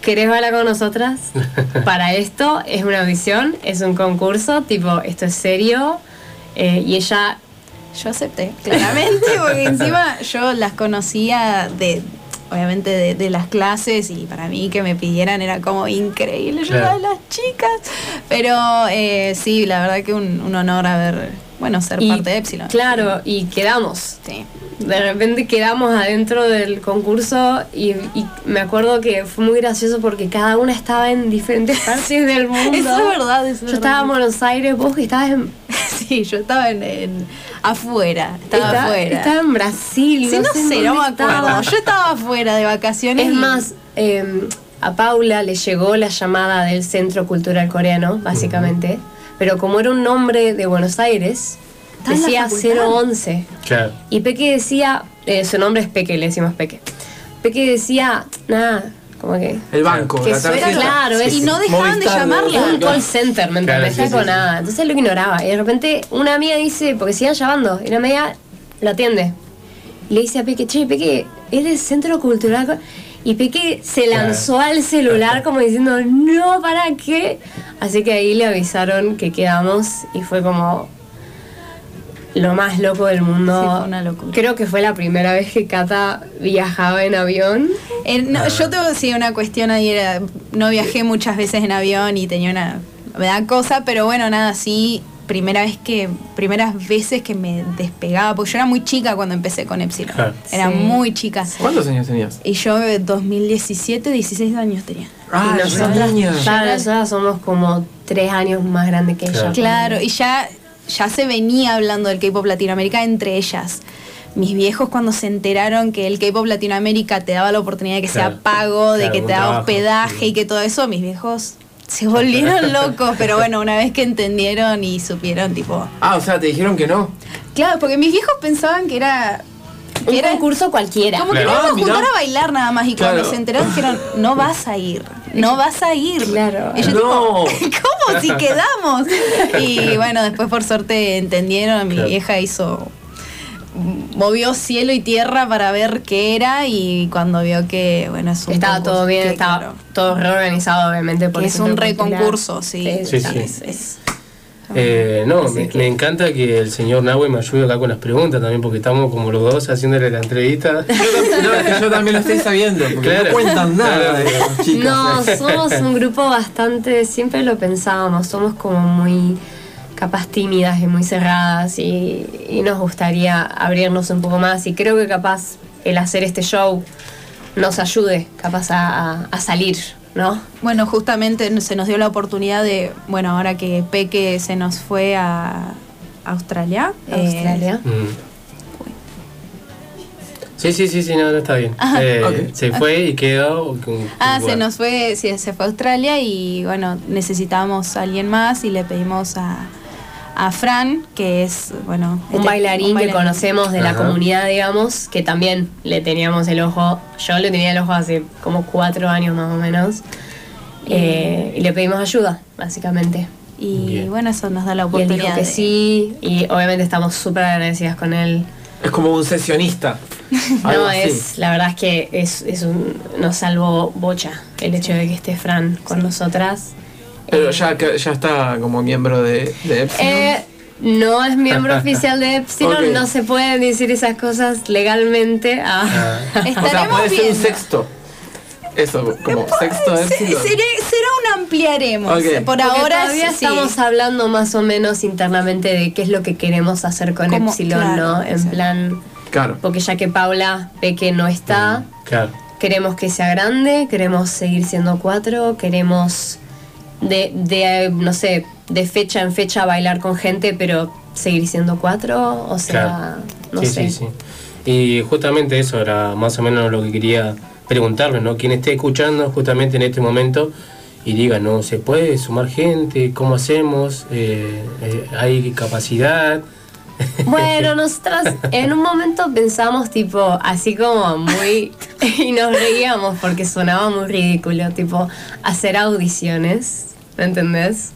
¿querés bailar con nosotras? *laughs* Para esto es una audición, es un concurso, tipo, esto es serio. Eh, y ella... Yo acepté, claramente, porque encima *laughs* yo las conocía de, obviamente, de, de las clases y para mí que me pidieran era como increíble. Yo Claro. a las chicas. Pero eh, sí, la verdad que un, un honor haber, bueno, ser y- parte de Epsilon. Claro, y quedamos. Sí. De repente quedamos adentro del concurso y, y me acuerdo que fue muy gracioso porque cada una estaba en diferentes partes del mundo. *laughs* Eso es verdad, eso es Yo estaba en. Buenos Aires, vos que estabas en, *laughs* Sí, yo estaba en, en- afuera, estaba afuera. estaba en Brasil. Sí, no sé, no me dónde acuerdo. Yo estaba afuera de vacaciones. Es y- más, eh, a Paula le llegó la llamada del Centro Cultural Coreano, básicamente, pero como era un nombre de Buenos Aires, decía facultad. 011. Claro. Y Peque decía, eh, su nombre es Peque, le decimos Peque. Peque decía, nada, como que... El banco, Que la tarjeta. claro, Y no dejaban de llamarla. Un call center, ¿me Claro, entendés? sí, con sí, nada. Entonces lo ignoraba. Y de repente una amiga dice, porque siguen llamando, y la amiga lo atiende. le dice a Peque, che, Peque, es del Centro Cultural. Y Peque se Claro. lanzó al celular como diciendo, no, ¿para qué? Así que ahí le avisaron que quedamos y fue como lo más loco del mundo. Sí, fue una locura. Creo que fue la primera vez que Cata viajaba en avión. Eh, no, Yo tengo sí una cuestión ahí, era, no viajé muchas veces en avión y tenía una, me da cosa, pero bueno, nada, sí, primera vez que, primeras veces que me despegaba, porque yo era muy chica cuando empecé con Epsilon, Claro. era Sí. muy chica. ¿Cuántos años tenías? Y yo eh, 2017, 16 años tenía. Ah, y ya nosotras, claro, nosotras somos como tres años más grandes que ella. Claro, y ya, ya se venía hablando del K-pop Latinoamérica entre ellas. Mis viejos cuando se enteraron que el K-pop Latinoamérica te daba la oportunidad de que Claro. sea pago, de Claro, que te daba trabajo. hospedaje y que todo eso, mis viejos se volvieron locos, pero *laughs* bueno, una vez que entendieron y supieron, tipo... Ah, o sea, te dijeron que no. Claro, porque mis viejos pensaban que era... Que Un era concurso cualquiera. Como que Claro. nos íbamos Ah, a juntar a bailar nada más y cuando se enteraron dijeron, no vas a ir, no vas a ir. Claro. Y yo No. tipo, *laughs* ¿cómo si quedamos? Y bueno, después por suerte entendieron, mi Claro. vieja hizo movió cielo y tierra para ver qué era y cuando vio que bueno es un Estaba concurso, todo bien, que, estaba claro, todo reorganizado, obviamente. Por que el es un Centro re Cultural. concurso, sí. Sí, sí. Es- es- Eh, no, me, que- me encanta que el señor Nahue me ayude acá con las preguntas también, porque estamos como los dos haciéndole la entrevista. *laughs* No, yo también lo estoy sabiendo, porque Claro. no cuentan nada Claro. de los chicos. No, eh. somos un grupo bastante, siempre lo pensábamos, somos como muy capaz tímidas y muy cerradas y, y nos gustaría abrirnos un poco más y creo que capaz el hacer este show nos ayude capaz a, a- a salir, ¿no? Bueno, justamente se nos dio la oportunidad de, bueno, ahora que Peque se nos fue a Australia. eh, Australia. Mm. Sí, sí, sí, sí, no, no está bien. Ajá. Eh. Se fue y quedó. con- Ah, se nos fue, sí, se fue a Australia y bueno, necesitábamos a alguien más y le pedimos a, a Fran, que es, bueno... Un este- bailarín, un que conocemos de la comunidad, digamos, que también le teníamos el ojo, yo le tenía el ojo hace como cuatro años más o menos, eh, y le pedimos ayuda, básicamente. Y Bien. bueno, eso nos da la Y él oportunidad. dijo que de- sí, y obviamente estamos súper agradecidas con él. Es como un sesionista. *laughs* No, es, la verdad es que es, es un, nos salvó bocha el hecho de que esté Fran con nosotras. Pero ya, ya está como miembro de, de Epsilon. Eh, no es miembro *laughs* oficial de Epsilon, no se pueden decir esas cosas legalmente. Ah. *laughs* o sea, Estaremos puede ser un sexto. Eso, como sexto de Se- Epsilon. seré- será un ampliaremos. Por Porque ahora todavía sí. estamos hablando más o menos internamente de qué es lo que queremos hacer con Como- Epsilon, claro, ¿no? En plan, Claro. porque ya que Paula ve que no está, Claro. queremos que sea grande, queremos seguir siendo cuatro, queremos de, de, no sé, de fecha en fecha bailar con gente, pero seguir siendo cuatro, o sea, Claro. no sí, sé. sí, sí. Y justamente eso era más o menos lo que quería preguntarle, ¿no? Quien esté escuchando justamente en este momento y diga, ¿no? ¿Se puede sumar gente? ¿Cómo hacemos? Eh, eh, ¿Hay capacidad? Bueno, nosotras en un momento pensamos tipo así como muy *laughs* y nos reíamos porque sonaba muy ridículo, tipo hacer audiciones, ¿me entendés?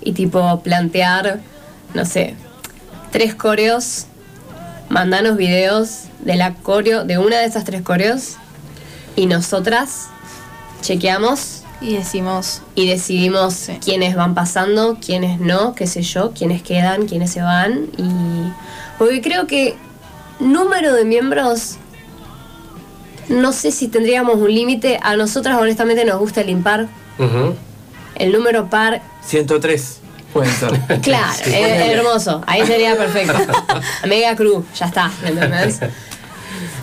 Y tipo plantear, no sé, tres coreos, mandanos videos de la coreo, de una de esas tres coreos y nosotras chequeamos Y decimos, y decidimos quiénes van pasando, quiénes no, qué sé yo, quiénes quedan, quiénes se van. Y. Porque creo que número de miembros. No sé si tendríamos un límite. A nosotras, honestamente, nos gusta el impar. El número par, 103 pueden ser. *laughs* claro, Sí. hermoso. Ahí sería perfecto. *laughs* Mega Crew, ya está, ¿me entendés?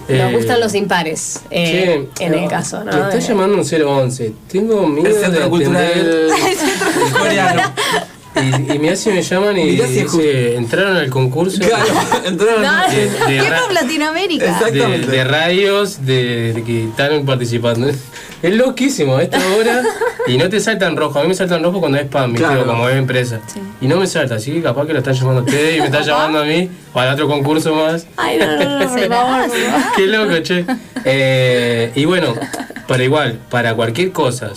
Nos Eh, gustan los impares, eh, che, en no, el caso, ¿no? Me está Eh, llamando un 011. Tengo miedo El de *laughs* Centro Cultural atender- coreano. Y, y mirá si me llaman y Mirá si entraron al concurso Claro, *laughs* entraron. No, de, de Latinoamérica. de- Exactamente. de radios de, de que están participando. *laughs* Es loquísimo a esta hora y no te saltan rojo. A mí me saltan rojo cuando es spam. Claro. Como es empresa. Y no me salta, así que capaz que lo están llamando a ustedes y me están *laughs* llamando a mí o al otro concurso más. Ay, no, no, no. Qué loco, che. Eh, y bueno, para igual, para cualquier cosa,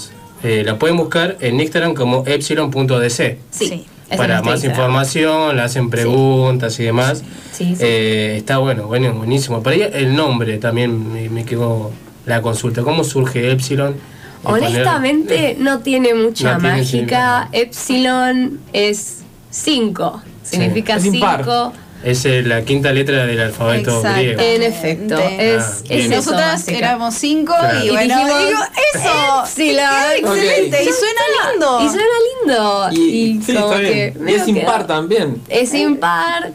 eh, la pueden buscar en Instagram como epsilon.dc. Sí, es para más Instagram. información, le hacen preguntas y demás. Sí, sí. Eh, está bueno, bueno, buenísimo. Por ahí el nombre también me, me quedó la consulta. ¿Cómo surge Epsilon? Poner- Honestamente, no tiene mucha No tiene, mágica. Epsilon es 5. Significa Es impar. 5. Es eh, la quinta letra del alfabeto griego. En efecto. Es, Ah, es eso, Nosotras éramos cinco Claro. y Y bueno, dijimos, digo, eso. Epsilon. queda excelente y suena lindo. Y suena lindo. Y, Y, sí, como está bien. que Y medio es impar también. Es impar.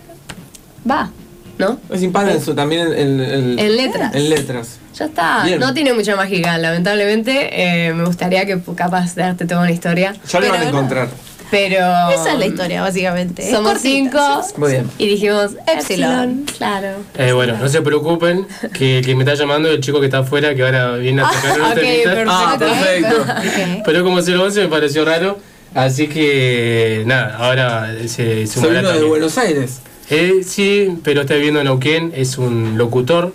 Va, ¿no? Es impar en su, también en, en- En letras. En letras. Ya está. Bien. No tiene mucha mágica, lamentablemente. Eh, me gustaría que capaz de darte toda una historia. Ya lo van a encontrar. Pero. Esa es la historia, básicamente. Somos cortita, cinco. Muy bien. Y dijimos Epsilon. Epsilon. Claro. Eh, bueno, no se preocupen, que el que me está llamando es el chico que está afuera, que ahora viene a tocar una ok, temita. perfecto. Ah, perfecto. Pero como 011 me pareció raro, así que nada, ahora se sumará vino de también. Buenos Aires. Eh, sí, pero está viviendo en Neuquén, es un locutor,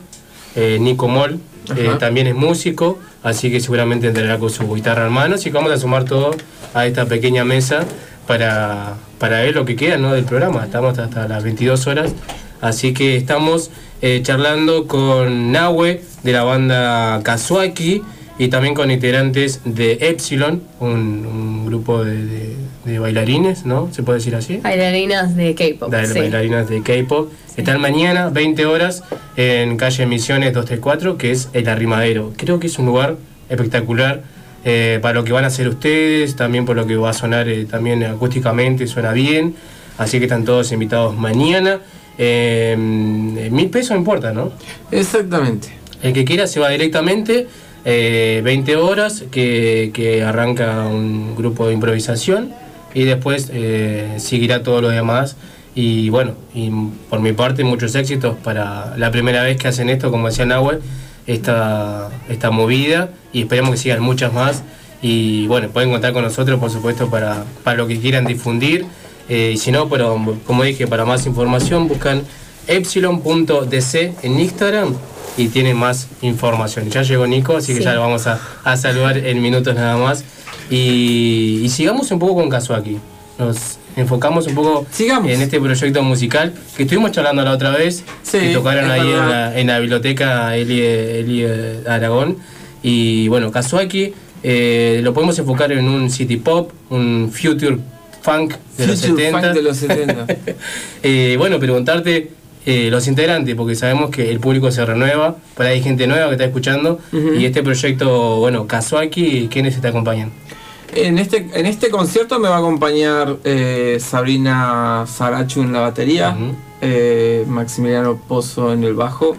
eh, Nico Moll, eh, también es músico, así que seguramente entrará con su guitarra en mano, así que vamos a sumar todo a esta pequeña mesa para, para ver lo que queda ¿no? del programa, estamos hasta las 22 horas, así que estamos eh, charlando con Nahue de la banda Kazuaki y también con integrantes de Epsilon, un, un grupo de, de- de bailarines, ¿no? ¿Se puede decir así? Bailarinas de K-pop. sí. bailarinas de K-pop. Están mañana, 20 horas, en calle Misiones 234, que es El Arrimadero. Creo que es un lugar espectacular eh, para lo que van a hacer ustedes, también por lo que va a sonar eh, también acústicamente, suena bien. Así que están todos invitados mañana. Eh, mil pesos no importa, ¿no? Exactamente. El que quiera se va directamente, eh, 20 horas, que, que arranca un grupo de improvisación y después eh, seguirá todo lo demás. Y bueno, y por mi parte muchos éxitos para la primera vez que hacen esto, como decía Nahuel, esta, esta movida y esperemos que sigan muchas más. Y bueno, pueden contar con nosotros, por supuesto, para, para lo que quieran difundir. Eh, y si no, pero como dije, para más información buscan epsilon.dc en Instagram y tienen más información. Ya llegó Nico, así que Sí. ya lo vamos a, a saludar en minutos nada más. Y, y sigamos un poco con Kazuaki. Nos enfocamos un poco en este proyecto musical que estuvimos charlando la otra vez, Sí, que tocaron ahí en la, en la biblioteca Eli, Eli Aragón. Y bueno, Kazuaki eh, lo podemos enfocar en un city pop, un future funk de los Future 70. funk de los 70. *laughs* Eh, bueno, preguntarte eh, los integrantes, porque sabemos que el público se renueva, por ahí hay gente nueva que está escuchando, y este proyecto, bueno, Kazuaki, ¿quiénes te acompañan? En este, en este concierto me va a acompañar eh, Sabrina Sarachu en la batería, eh, Maximiliano Pozo en el bajo,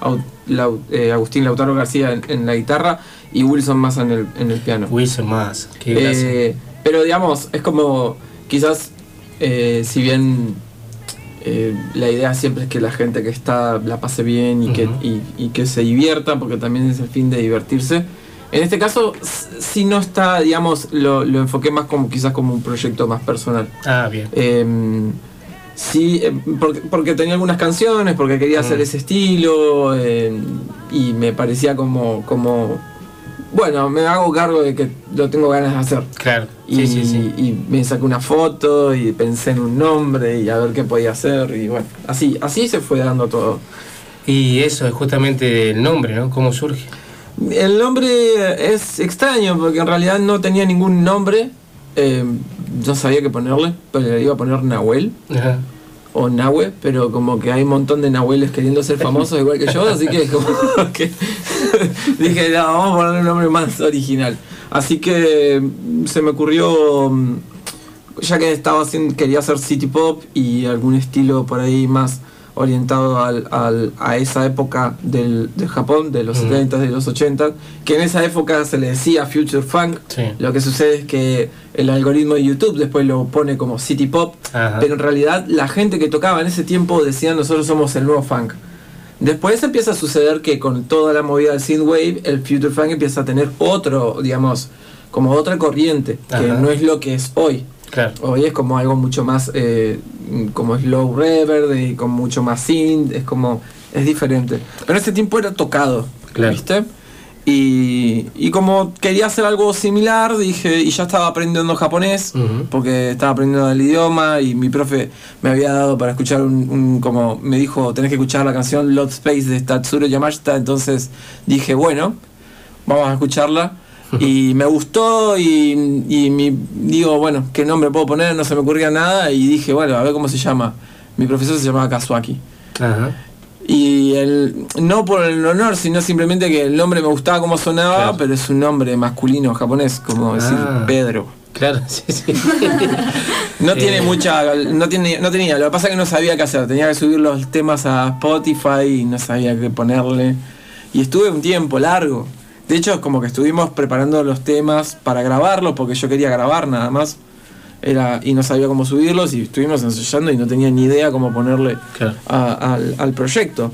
Agustín Lautaro García en, en la guitarra y Wilson Massa en el, en el piano. Wilson Massa, qué gracia. Pero digamos, es como quizás, si bien eh, la idea siempre es que la gente que está la pase bien y, que, y, y que se divierta, porque también es el fin de divertirse. En este caso, si no está, digamos, lo, lo enfoqué más como quizás como un proyecto más personal. Ah, bien. Eh, sí, eh, porque, porque tenía algunas canciones, porque quería hacer ese estilo eh, y me parecía como, como, bueno, me hago cargo de que lo tengo ganas de hacer. Claro, Y, sí, sí, sí. y me saqué una foto y pensé en un nombre y a ver qué podía hacer y bueno, así, así se fue dando todo. Y eso es justamente el nombre, ¿no? ¿Cómo surge? El nombre es extraño porque en realidad no tenía ningún nombre. eh, no sabía qué ponerle, pero le iba a poner Nahuel Ajá. O Nahue, pero como que hay un montón de Nahueles queriendo ser famosos igual que yo, así que como *laughs* que *laughs* dije, no, vamos a ponerle un nombre más original. Así que mm, se me ocurrió, mm, ya que estaba haciendo, quería hacer city pop y algún estilo por ahí más orientado al, al- a esa época del, de Japón, de los Mm. 70 de los 80 que en esa época se le decía Future Funk. Sí. Lo que sucede es que el algoritmo de YouTube después lo pone como City Pop, Ajá. pero en realidad la gente que tocaba en ese tiempo decía nosotros somos el nuevo funk. Después empieza a suceder que con toda la movida del synthwave, el future funk empieza a tener otro, digamos, como otra corriente, que no es lo que es hoy. Claro. Hoy es como algo mucho más, eh, como slow reverb y con mucho más synth, es como, es diferente. Pero en ese tiempo era tocado, Claro. ¿viste? Y, y como quería hacer algo similar, dije, y ya estaba aprendiendo japonés, porque estaba aprendiendo el idioma y mi profe me había dado para escuchar un, un- como me dijo, tenés que escuchar la canción Lot Space de Tatsuro Yamashita, entonces dije, bueno, vamos a escucharla. *laughs* Y me gustó y, y mi, digo, bueno, ¿qué nombre puedo poner? No se me ocurría nada y dije, bueno, a ver cómo se llama. Mi profesor se llamaba Kazuaki. Ajá. Y el, no por el honor, sino simplemente que el nombre me gustaba cómo sonaba, pero es un nombre masculino japonés, como decir Ah. Pedro. Claro, sí, sí. *laughs* No Eh. tiene mucha, no tiene, no tenía, lo que pasa es que no sabía qué hacer, tenía que subir los temas a Spotify y no sabía qué ponerle. Y estuve un tiempo largo. De hecho, es como que estuvimos preparando los temas para grabarlos, porque yo quería grabar nada más. Era, y no sabía cómo subirlos y estuvimos ensayando y no tenía ni idea cómo ponerle a- al, al proyecto.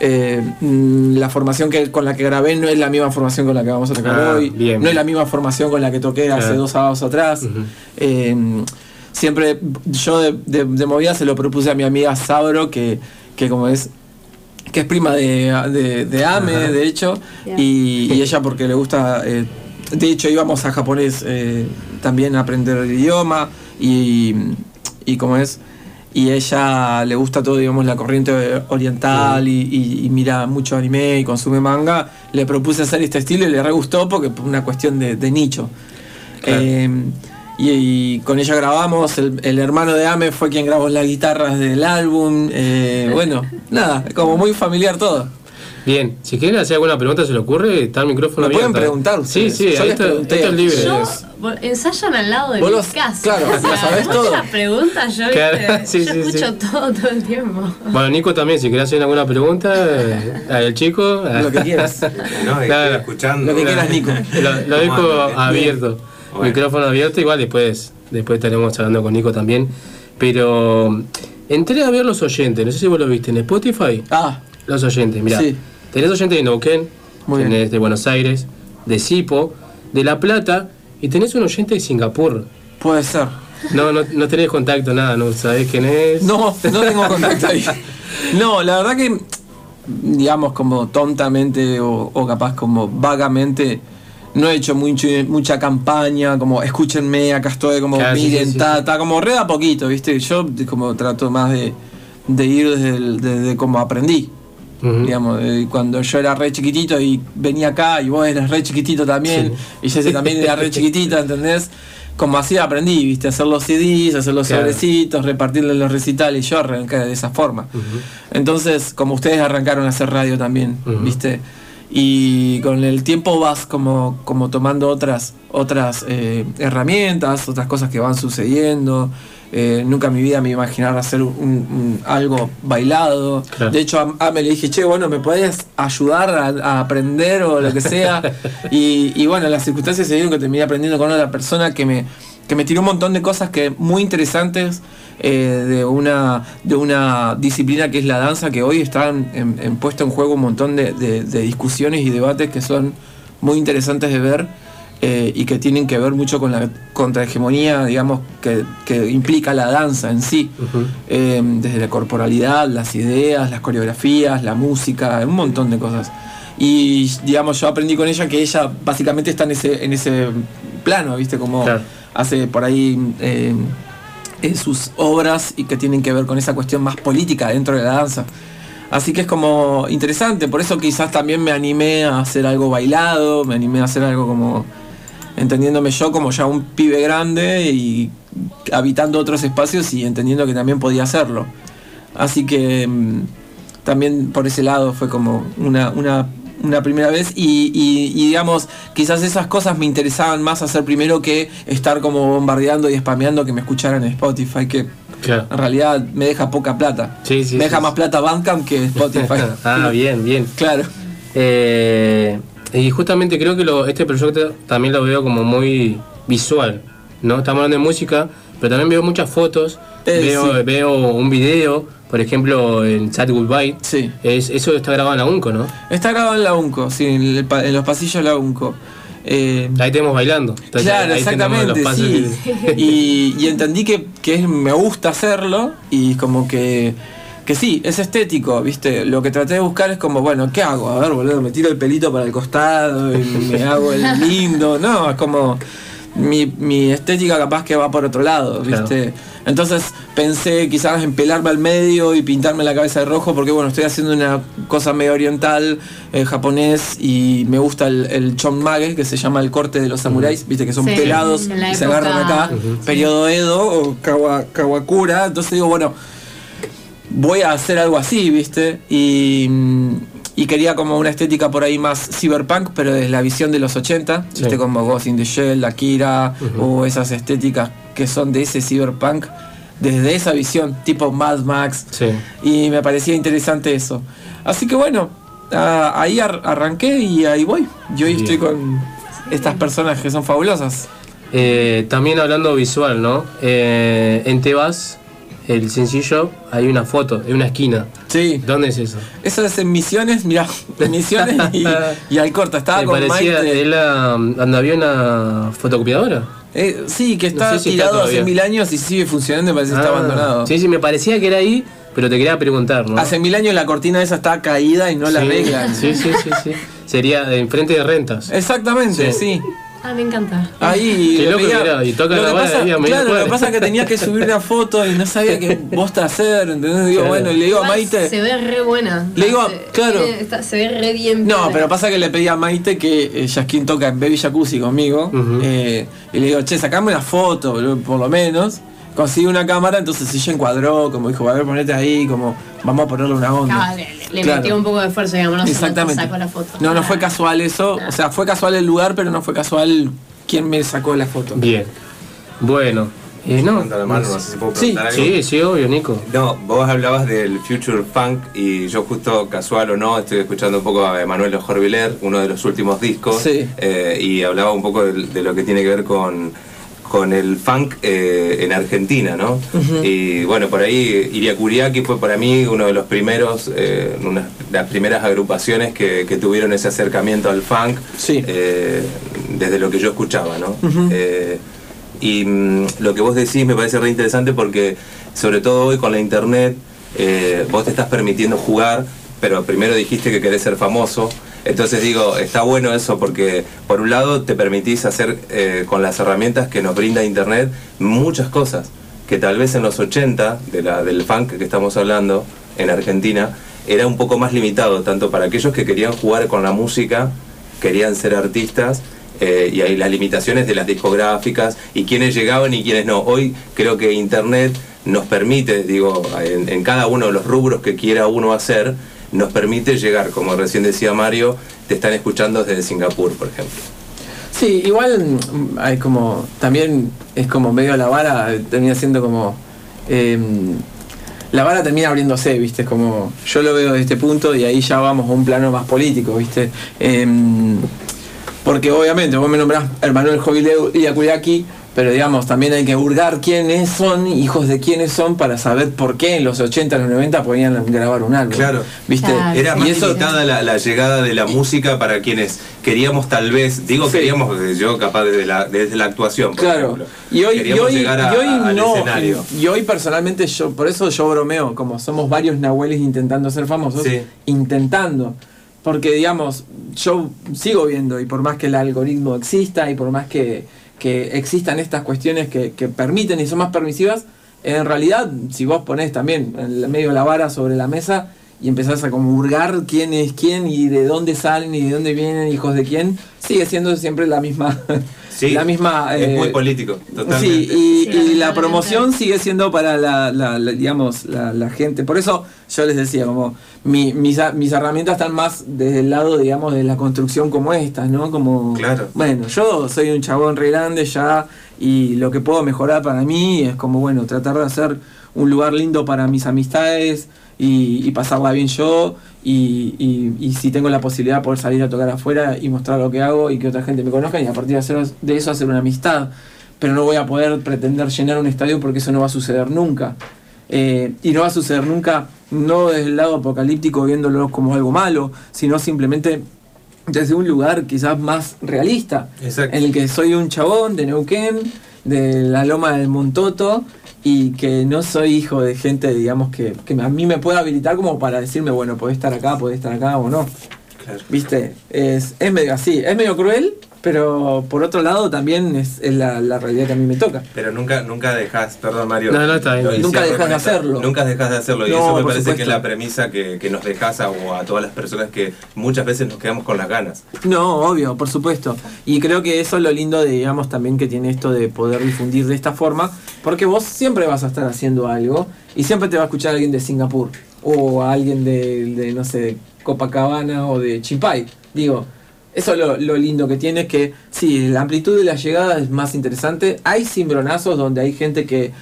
Eh, mm, la formación que, con la que grabé no es la misma formación con la que vamos a tocar Ah, hoy. bien, no es la misma formación con la que toqué hace dos sábados atrás. Eh, siempre yo de, de- de movida se lo propuse a mi amiga Sabro, que, que como es que es prima de, de, de Ame, Ajá. de hecho, y, y ella porque le gusta, eh, de hecho íbamos a japonés eh, también a aprender el idioma, y, y como es, y ella le gusta todo, digamos, la corriente oriental y, y- y mira mucho anime y consume manga, le propuse hacer este estilo y le re gustó porque por una cuestión de, de nicho. Eh, y, y con ella grabamos, el, el hermano de Ame fue quien grabó las guitarras del álbum. eh, bueno, nada, como muy familiar todo. Bien, si quieren hacer alguna pregunta, se le ocurre, está el micrófono Me pueden abierto. preguntar Sí, ustedes. sí, Yo ahí les está, esto es libre. Yo, ensayan al lado de Vos mi los- casa. claro, O sea, sabés todo. las preguntas, yo, Claro, ¿viste? *laughs* sí, yo sí, escucho todo todo el tiempo. Bueno, Nico también, si querés hacer alguna pregunta, eh, *laughs* al chico. Lo que quieras. *laughs* No, estoy escuchando. Lo que quieras, Nico. Lo, lo dejo bien. Bueno. Micrófono abierto, igual después, después estaremos hablando con Nico también. Pero entré a ver los oyentes, no sé si vos lo viste en Spotify. Ah. Los oyentes, mira. Sí. Tenés oyentes de Neuquén, tenés de Buenos Aires, de Sipo, de La Plata y tenés un oyente de Singapur. Puede ser. No, no, no tenés contacto, nada, no sabés quién es. No, no tengo contacto ahí. *laughs* No, la verdad que, digamos, como tontamente o, o capaz como vagamente, no he hecho mucho, mucha campaña, como escúchenme, acá estoy, como Claro, miren, sí, sí, ta, como re a poquito, ¿viste? Yo como trato más de, de ir desde, el- desde como aprendí. Digamos, cuando yo era re chiquitito y venía acá y vos eras re chiquitito también, y Jesse también era re chiquitita, ¿entendés? Como así aprendí, ¿viste? Hacer los CDs, hacer los Claro. sobrecitos, repartirle los recitales, y yo arranqué de esa forma. Entonces, como ustedes arrancaron a hacer radio también, ¿viste? Y con el tiempo vas como, como tomando otras, otras eh, herramientas, otras cosas que van sucediendo. Eh, nunca en mi vida me imaginaba hacer un, un- algo bailado. De hecho, a, a me le dije, che, bueno, ¿me podés ayudar a, a aprender o lo que sea? *laughs* y, y bueno, las circunstancias se dieron que terminé aprendiendo con otra persona que me, que me tiró un montón de cosas que muy interesantes eh, de, una, de una disciplina que es la danza, que hoy están en, en puesto en juego un montón de, de- de discusiones y debates que son muy interesantes de ver eh, y que tienen que ver mucho con la contrahegemonía, digamos, que, que implica la danza en sí, Eh, desde la corporalidad, las ideas, las coreografías, la música, un montón de cosas. Y digamos, yo aprendí con ella que ella básicamente está en ese, en ese plano, ¿viste? Como hace por ahí en sus obras y que tienen que ver con esa cuestión más política dentro de la danza. Así que es como interesante, por eso quizás también me animé a hacer algo bailado, me animé a hacer algo como entendiéndome yo como ya un pibe grande y habitando otros espacios y entendiendo que también podía hacerlo. Así que mm, también por ese lado fue como una, una, una primera vez y, y- y, digamos, quizás esas cosas me interesaban más hacer primero que estar como bombardeando y spameando que me escucharan en Spotify, que Claro. en realidad me deja poca plata. Sí, sí, me deja más plata Bandcamp que Spotify. *laughs* ah, bien, bien. Claro. Eh, y justamente creo que lo- este proyecto también lo veo como muy visual, ¿no? Estamos hablando de música, pero también veo muchas fotos, Eh, veo, sí. veo un video, por ejemplo, en Sad Goodbye. Sí. Es, eso está grabado en la UNCO, ¿no? Está grabado en la UNCO, sí, en, el pa- en los pasillos de la UNCO. Eh, Ahí tenemos bailando. Entonces, claro, ahí exactamente, los sí. que- Y, *laughs* y entendí que, que es- me gusta hacerlo y como que, que que sí, es estético, ¿viste? Lo que traté de buscar es como, bueno, ¿qué hago? A ver, boludo, me tiro el pelito para el costado y me hago el *laughs* lindo. No, es como. Mi, mi estética capaz que va por otro lado, ¿viste? Entonces pensé quizás en pelarme al medio y pintarme la cabeza de rojo porque bueno, estoy haciendo una cosa medio oriental, eh, japonés y me gusta el, el chonmage, que se llama el corte de los samuráis, viste que son Sí, pelados y se agarran acá, periodo Edo o Kawa- Kawakura, entonces digo, bueno, voy a hacer algo así, ¿viste? Y, mm, y quería como una estética por ahí más cyberpunk, pero desde la visión de los 80, ¿viste? Como Ghost in the Shell, Akira, o esas estéticas que son de ese cyberpunk, desde esa visión, tipo Mad Max. Y me parecía interesante eso. Así que bueno, ah, ahí ar- arranqué y ahí voy. Yo hoy Bien. estoy con estas personas que son fabulosas. Eh, también hablando visual, ¿no? Eh, en Tebas, el sencillo, hay una foto, en una esquina. Sí. ¿Dónde es eso? Eso es en Misiones, mirá, en Misiones y, y Alcorta. Estaba Me con parecía, Maite. ¿él había una fotocopiadora? Eh, sí, que está No sé si está tirado hace mil años y sigue funcionando parece que está Ah, abandonado. Sí, sí, me parecía que era ahí, pero te quería preguntar, ¿no? Hace mil años la cortina esa está caída y no la arreglan. Sí, sí, sí, sí. Sería enfrente de rentas. Exactamente, sí. Ah, me encanta. Ahí Qué loco que era, y toca lo la que pasa, a Claro, lo que pasa es que tenía que subir una foto y no sabía qué *laughs* bosta hacer, ¿entendés? Digo, Claro. bueno, y le digo a Igual Maite. Se ve re buena. Le digo, Se- claro. tiene- está- se ve re bien. No, pero pasa que le pedí a Maite que eh, Yaskin toca en Baby Jacuzzi conmigo. eh, y le digo, che, sacame una foto, por lo menos. Conseguí una cámara, entonces ella encuadró, como dijo, a ver, ponete ahí, como vamos a ponerle una onda. Ah, le, le Claro. metió un poco de esfuerzo, digamos, no Exactamente. sacó la foto. No, no fue casual eso. O sea, fue casual el lugar, pero no fue casual quién me sacó la foto. Bien. Bueno. Eh, no, Levanta la mano, no sé si puedo sí, algo. sí, sí, obvio, Nico. No, vos hablabas del Future Funk y yo justo casual o no estoy escuchando un poco a Emanuel Jorviler, uno de los últimos discos, Sí. eh, y hablaba un poco de, de lo que tiene que ver con, con el funk eh, en Argentina, ¿no? Y bueno, por ahí Iriakuriaki fue para mí uno de los primeros, eh, una de las primeras agrupaciones que, que tuvieron ese acercamiento al funk eh, desde lo que yo escuchaba, ¿no? Eh, y mm, lo que vos decís me parece re interesante porque, sobre todo hoy con la internet, vos te estás permitiendo jugar, pero primero dijiste que querés ser famoso. Entonces digo, está bueno eso porque por un lado te permitís hacer eh, con las herramientas que nos brinda internet muchas cosas que tal vez en los 80 de la, del funk que estamos hablando en Argentina era un poco más limitado, tanto para aquellos que querían jugar con la música, querían ser artistas, eh, y ahí las limitaciones de las discográficas y quiénes llegaban y quiénes no. Hoy creo que Internet nos permite, digo, en cada uno de los rubros que quiera uno hacer, nos permite llegar, como recién decía Mario, te están escuchando desde Singapur, por ejemplo. Sí, igual mm, hay como. También es como medio la vara, eh, termina siendo como. em, la vara termina abriéndose, ¿viste? Como. Yo lo veo desde este punto y ahí ya vamos a un plano más político, ¿viste? Em, porque obviamente vos me nombrás Hermanuel Jovileu y Akuyaki, pero digamos, también hay que hurgar quiénes son, hijos de quiénes son, para saber por qué en los 80, los 90 podían grabar un álbum. Claro, ¿viste? Era y más eso, limitada la, la llegada de la música para quienes queríamos tal vez, digo queríamos yo capaz desde la, desde la actuación, por Claro. ejemplo. Y hoy, y hoy, llegar a- y hoy al no. escenario. Y hoy personalmente yo, por eso yo bromeo, como somos varios nahueles intentando ser famosos, Sí. intentando. Porque digamos, yo sigo viendo, y por más que el algoritmo exista, y por más que, que existan estas cuestiones que, que permiten y son más permisivas, en realidad, si vos ponés también en medio de la vara sobre la mesa y empezás a como hurgar quién es quién y de dónde salen y de dónde vienen, hijos de quién, sigue siendo siempre la misma. *laughs* Sí, la misma es eh, muy político, totalmente. Sí, y, y la promoción sigue siendo para la, la- la- digamos, la, la gente. Por eso yo les decía, como mi- mis, a- mis herramientas están más desde el lado, digamos, de la construcción como estas, ¿no? Como, Claro. bueno, yo soy un chabón re grande ya y lo que puedo mejorar para mí es como, bueno, tratar de hacer un lugar lindo para mis amistades y, y pasarla bien yo y, y- y si tengo la posibilidad de poder salir a tocar afuera y mostrar lo que hago y que otra gente me conozca y a partir de, hacer- de eso hacer una amistad. Pero no voy a poder pretender llenar un estadio porque eso no va a suceder nunca. Eh, y no va a suceder nunca, no desde el lado apocalíptico viéndolo como algo malo, sino simplemente desde un lugar quizás más realista, Exacto. en el que soy un chabón de Neuquén de la loma del Montoto y que no soy hijo de gente, digamos, que, que a mí me pueda habilitar como para decirme, bueno, podés estar acá, podés estar acá o no. ¿Viste? Es, es medio así, es medio cruel, pero por otro lado también es, es la, la realidad que a mí me toca. Pero nunca, nunca dejas, perdón Mario. No, no, está bien. Nunca dejas de hacerlo. Nunca dejas de hacerlo. Y No, eso me parece que es la premisa que, que nos dejas a, o a todas las personas que muchas veces nos quedamos con las ganas. No, obvio, por supuesto. Y creo que eso es lo lindo de, digamos, también que tiene esto de poder difundir de esta forma, porque vos siempre vas a estar haciendo algo y siempre te va a escuchar alguien de Singapur o alguien de, de, no sé, de Copacabana o de Chimpay. Digo, eso es lo, lo lindo que tiene, que sí, la amplitud de la llegada es más interesante. Hay cimbronazos donde hay gente que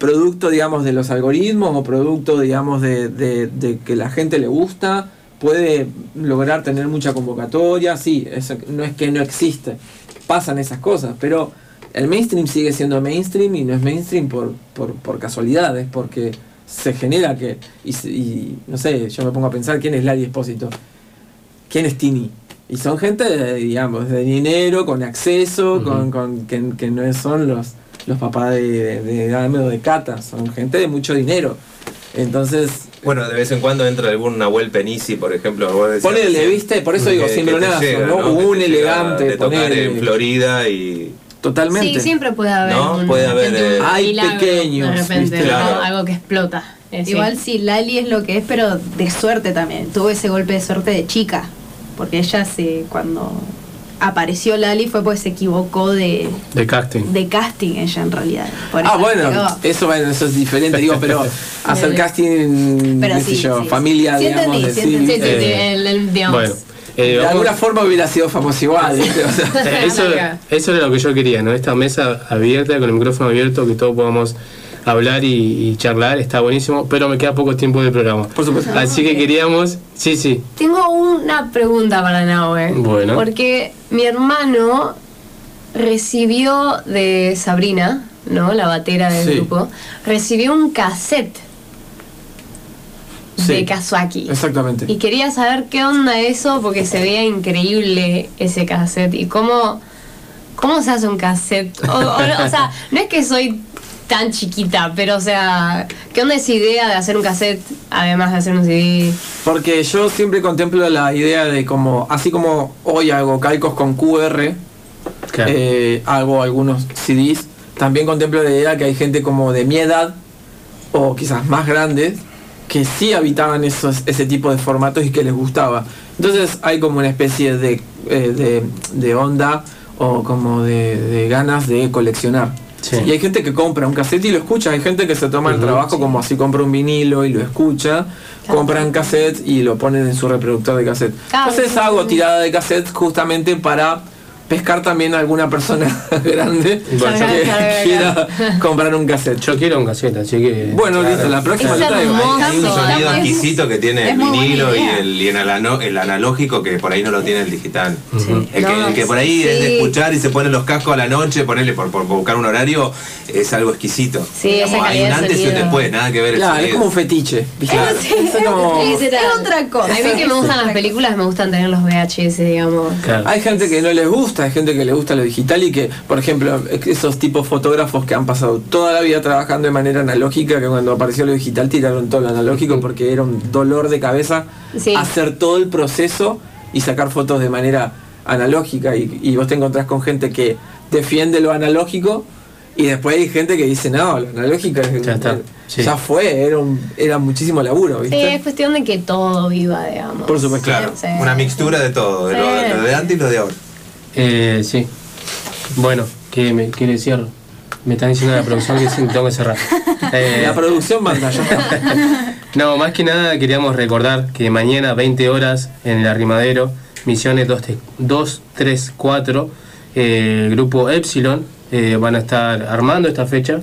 producto, digamos, de los algoritmos o producto, digamos, de, que la gente le gusta, puede lograr tener mucha convocatoria, sí, no es que no existe, pasan esas cosas, pero el mainstream sigue siendo mainstream y no es mainstream por, por, por casualidad, es porque se genera que, y, y, no sé, yo me pongo a pensar quién es Larry Espósito, quién es Tini. Y son gente, de, digamos, de dinero, con acceso, con, con- que, que no son los, los papás de, de, de Dame o de Cata, son gente de mucho dinero. Entonces, Bueno, de vez en cuando entra algún Nahuel Penisi, por ejemplo. Ponele, ¿viste? Por eso digo, que- llega, ¿no? Un elegante, De tocar en Florida y. Totalmente. Sí, siempre puede haber No, un, puede haber, eh, Hay pequeños, de repente, ¿viste? ¿no? Claro. algo que explota. Eh, sí. Igual sí, Lali es lo que es, pero de suerte también. Tuvo ese golpe de suerte de chica. Porque ella se, cuando apareció Lali fue porque se equivocó de, De casting. de casting ella en realidad. Por Ah, bueno, eso, bueno, eso es diferente, digo, pero *laughs* hacer casting, Pero sé sí, yo, sí, familia, sí. Sí digamos, entendí, de sí sí, entendí. Sí, sí, sí, eh, el- el- digamos. Bueno, eh, de alguna forma hubiera sido famoso igual. O sea, Eh, eso, eso era lo que yo quería, ¿no? Esta mesa abierta, con el micrófono abierto, que todos podamos hablar y, y charlar, está buenísimo, pero me queda poco tiempo de programa. Por supuesto. Así que queríamos, sí, sí, Tengo una pregunta para Nahue. Bueno. Porque mi hermano recibió de Sabrina, ¿no? La batera del Sí. grupo, recibió un cassette Sí. de Kazuaki. Exactamente. Y quería saber qué onda eso, porque se veía increíble ese cassette. Y cómo, cómo se hace un cassette. O, o- o sea, no es que soy tan chiquita, pero o sea, ¿qué onda esa idea de hacer un cassette además de hacer un CD? Porque yo siempre contemplo la idea de como, así como hoy hago calcos con QR, eh, hago algunos CDs, también contemplo la idea que hay gente como de mi edad, o quizás más grandes, que sí habitaban esos, ese tipo de formatos y que les gustaba. Entonces hay como una especie de, eh, de, de onda o como de, de ganas de coleccionar. Y hay gente que compra un cassette y lo escucha, hay gente que se toma el trabajo como así compra un vinilo y lo escucha, compran cassette y lo ponen en su reproductor de cassette. Claro. Entonces hago tirada de cassette justamente para pescar también a alguna persona *laughs* grande Bueno, yo- que Claro, claro, quiera comprar un cassette. Yo quiero un cassette, así que. Bueno, listo, la próxima lo traigo. Hay un sonido Es- exquisito que tiene es el vinilo y el, y el, el analógico que por ahí no lo tiene el digital. El, que, No, el que por ahí es de sí. escuchar y se ponen los cascos a la noche, ponerle por, por buscar un horario, es algo exquisito. Sí, esa hay un antes y un sonido. después, nada que ver el Claro, es sonido. como un fetiche. Claro. Es como- Es otra cosa. A mí que me gustan las películas, me gustan tener los VHS, digamos. Hay gente que no les gusta, hay gente que le gusta lo digital y que, por ejemplo, esos tipos fotógrafos que han pasado toda la vida trabajando de manera analógica, que cuando apareció lo digital tiraron todo lo analógico porque era un dolor de cabeza Sí. hacer todo el proceso y sacar fotos de manera analógica y, y vos te encontrás con gente que defiende lo analógico y después hay gente que dice no, lo analógico es- Ya está, sí. ya fue, era, un- era muchísimo laburo, es cuestión de que todo viva, digamos. Por supuesto. Claro, Sí. una mixtura de todo, de lo, Sí. lo de antes y lo de ahora. Eh, sí. Bueno, ¿qué me quiere decir? Me están diciendo la producción que tengo que cerrar. *laughs* Eh, La producción manda. *laughs* No, más que nada queríamos recordar que mañana 20 horas en el Arrimadero, Misiones 234, eh, el grupo Epsilon eh, van a estar armando esta fecha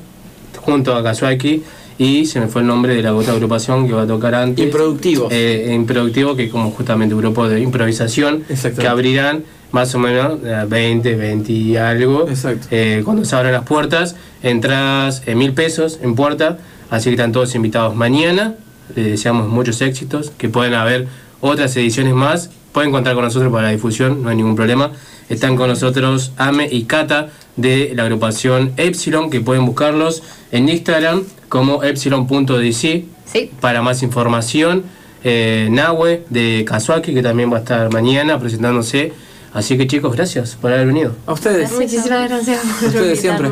junto a Kazuaki y se me fue el nombre de la otra agrupación que va a tocar antes. Improductivos. Eh, Improductivo, que como justamente un grupo de improvisación que abrirán más o menos eh, 20, 20 y algo. Exacto. Eh, cuando se abran las puertas, entradas en mil pesos en puerta, así que están todos invitados mañana. Les deseamos muchos éxitos, que pueden haber otras ediciones más pueden contar con nosotros para la difusión, no hay ningún problema. Están con nosotros Ame y Kata de la agrupación Epsilon, que pueden buscarlos en Instagram como epsilon.dc para más información. Eh, Nahue de Kazuaki, que también va a estar mañana presentándose. Así que chicos, gracias por haber venido. A ustedes. Muchísimas gracias por Ustedes siempre.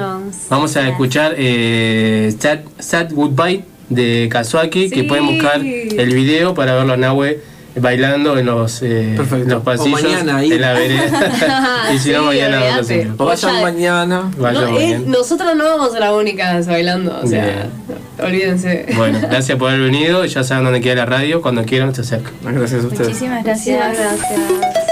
Vamos a escuchar eh, Sad, Sad Goodbye de Kazuaki, que pueden buscar el video para verlo a Nahue bailando en los, eh, en los pasillos mañana ahí. en la vereda. *laughs* *laughs* y si no, Sí, mañana olvídate. vamos a hacer. O vayan Ya- mañana. Vayan No, eh, mañana. nosotros no vamos a ser las únicas bailando, o sea, olvídense. Bueno, *laughs* gracias por haber venido. Ya saben dónde queda la radio. Cuando quieran, se acercan. Gracias a ustedes. Muchísimas gracias. Muchísimas gracias.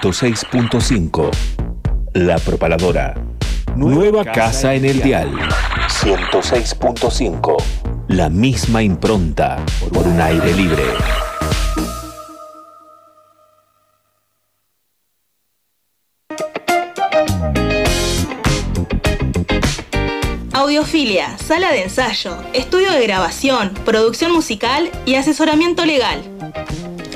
106.5 La Propaladora. Nueva casa en el dial. 106.5 La misma impronta por un aire libre. Audiofilia, sala de ensayo, estudio de grabación, producción musical y asesoramiento legal.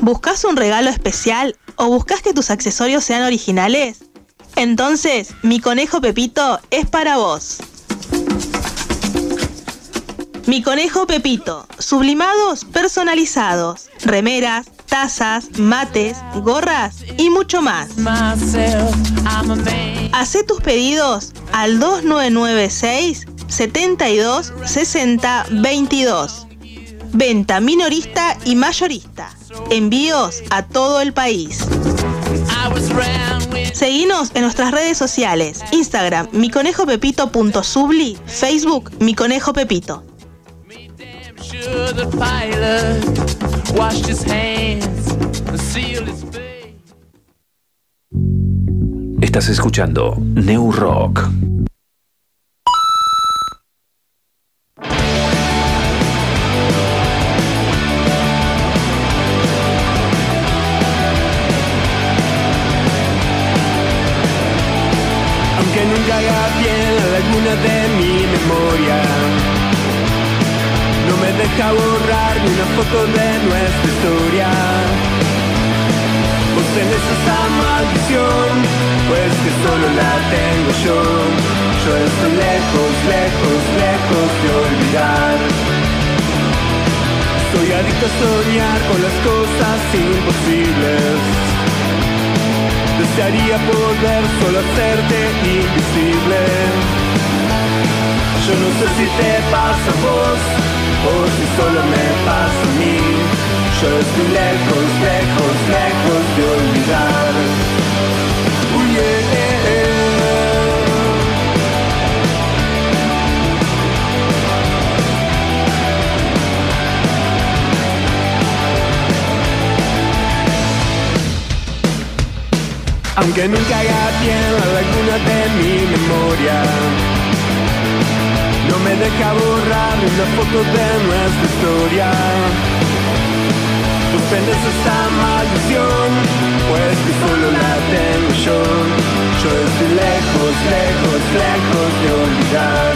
¿Buscas un regalo especial o buscas que tus accesorios sean originales? Entonces, mi conejo Pepito es para vos. Mi conejo Pepito, sublimados personalizados, remeras, tazas, mates, gorras y mucho más. Hacé tus pedidos al 2996 72 60 22. Venta minorista y mayorista. Envíos a todo el país. Seguinos en nuestras redes sociales. Instagram, miconejopepito.subli, Facebook, mi Estás escuchando New Rock. Aunque nunca haga bien la laguna de mi memoria deja borrar ni una foto de nuestra historia. Vos tenés esa maldición Pues que solo la tengo yo. Yo estoy lejos, lejos, lejos de olvidar. Soy adicto a soñar con las cosas imposibles. Desearía poder solo hacerte invisible Yo no sé si te pasa a vos O si solo me pasa a mí Yo estoy lejos, lejos, lejos de olvidar. Uy, eh, eh, eh. Aunque nunca haga bien la laguna de mi memoria Me deja borrar una foto de nuestra historia. Tú tenés esa maldición Pues que solo la tengo yo. Yo estoy lejos, lejos, lejos de olvidar.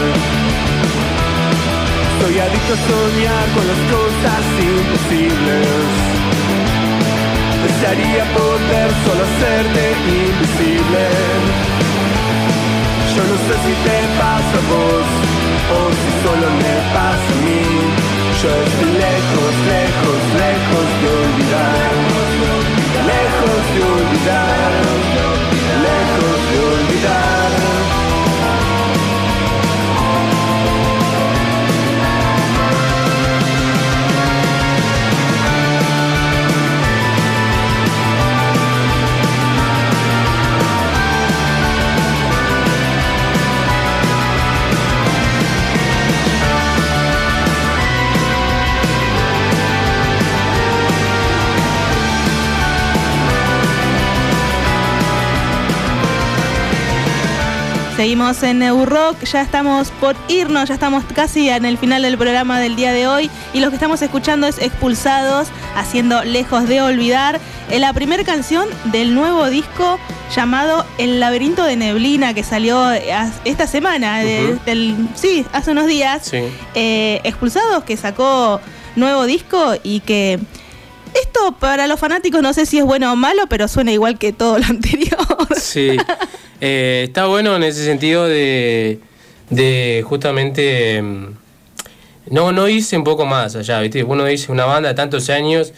Soy adicto a soñar con las cosas imposibles. Desearía poder solo hacerte invisible Yo no sé si te pasa a vos O si solo me pasa a mí. Yo estoy lejos, lejos, lejos de olvidar. Lejos de olvidar. Lejos de olvidar Seguimos en Eurock, ya estamos por irnos, ya estamos casi en el final del programa del día de hoy y lo que estamos escuchando es Expulsados, haciendo Lejos de Olvidar, la primera canción del nuevo disco llamado El laberinto de neblina que salió esta semana, de- del, sí, hace unos días. Sí. Eh, Expulsados que sacó nuevo disco y que esto para los fanáticos no sé si es bueno o malo, pero suena igual que todo lo *laughs* anterior. Sí. Eh, está bueno en ese sentido de, justamente mm, no, no un poco más allá, ¿viste? Uno dice una banda de tantos años,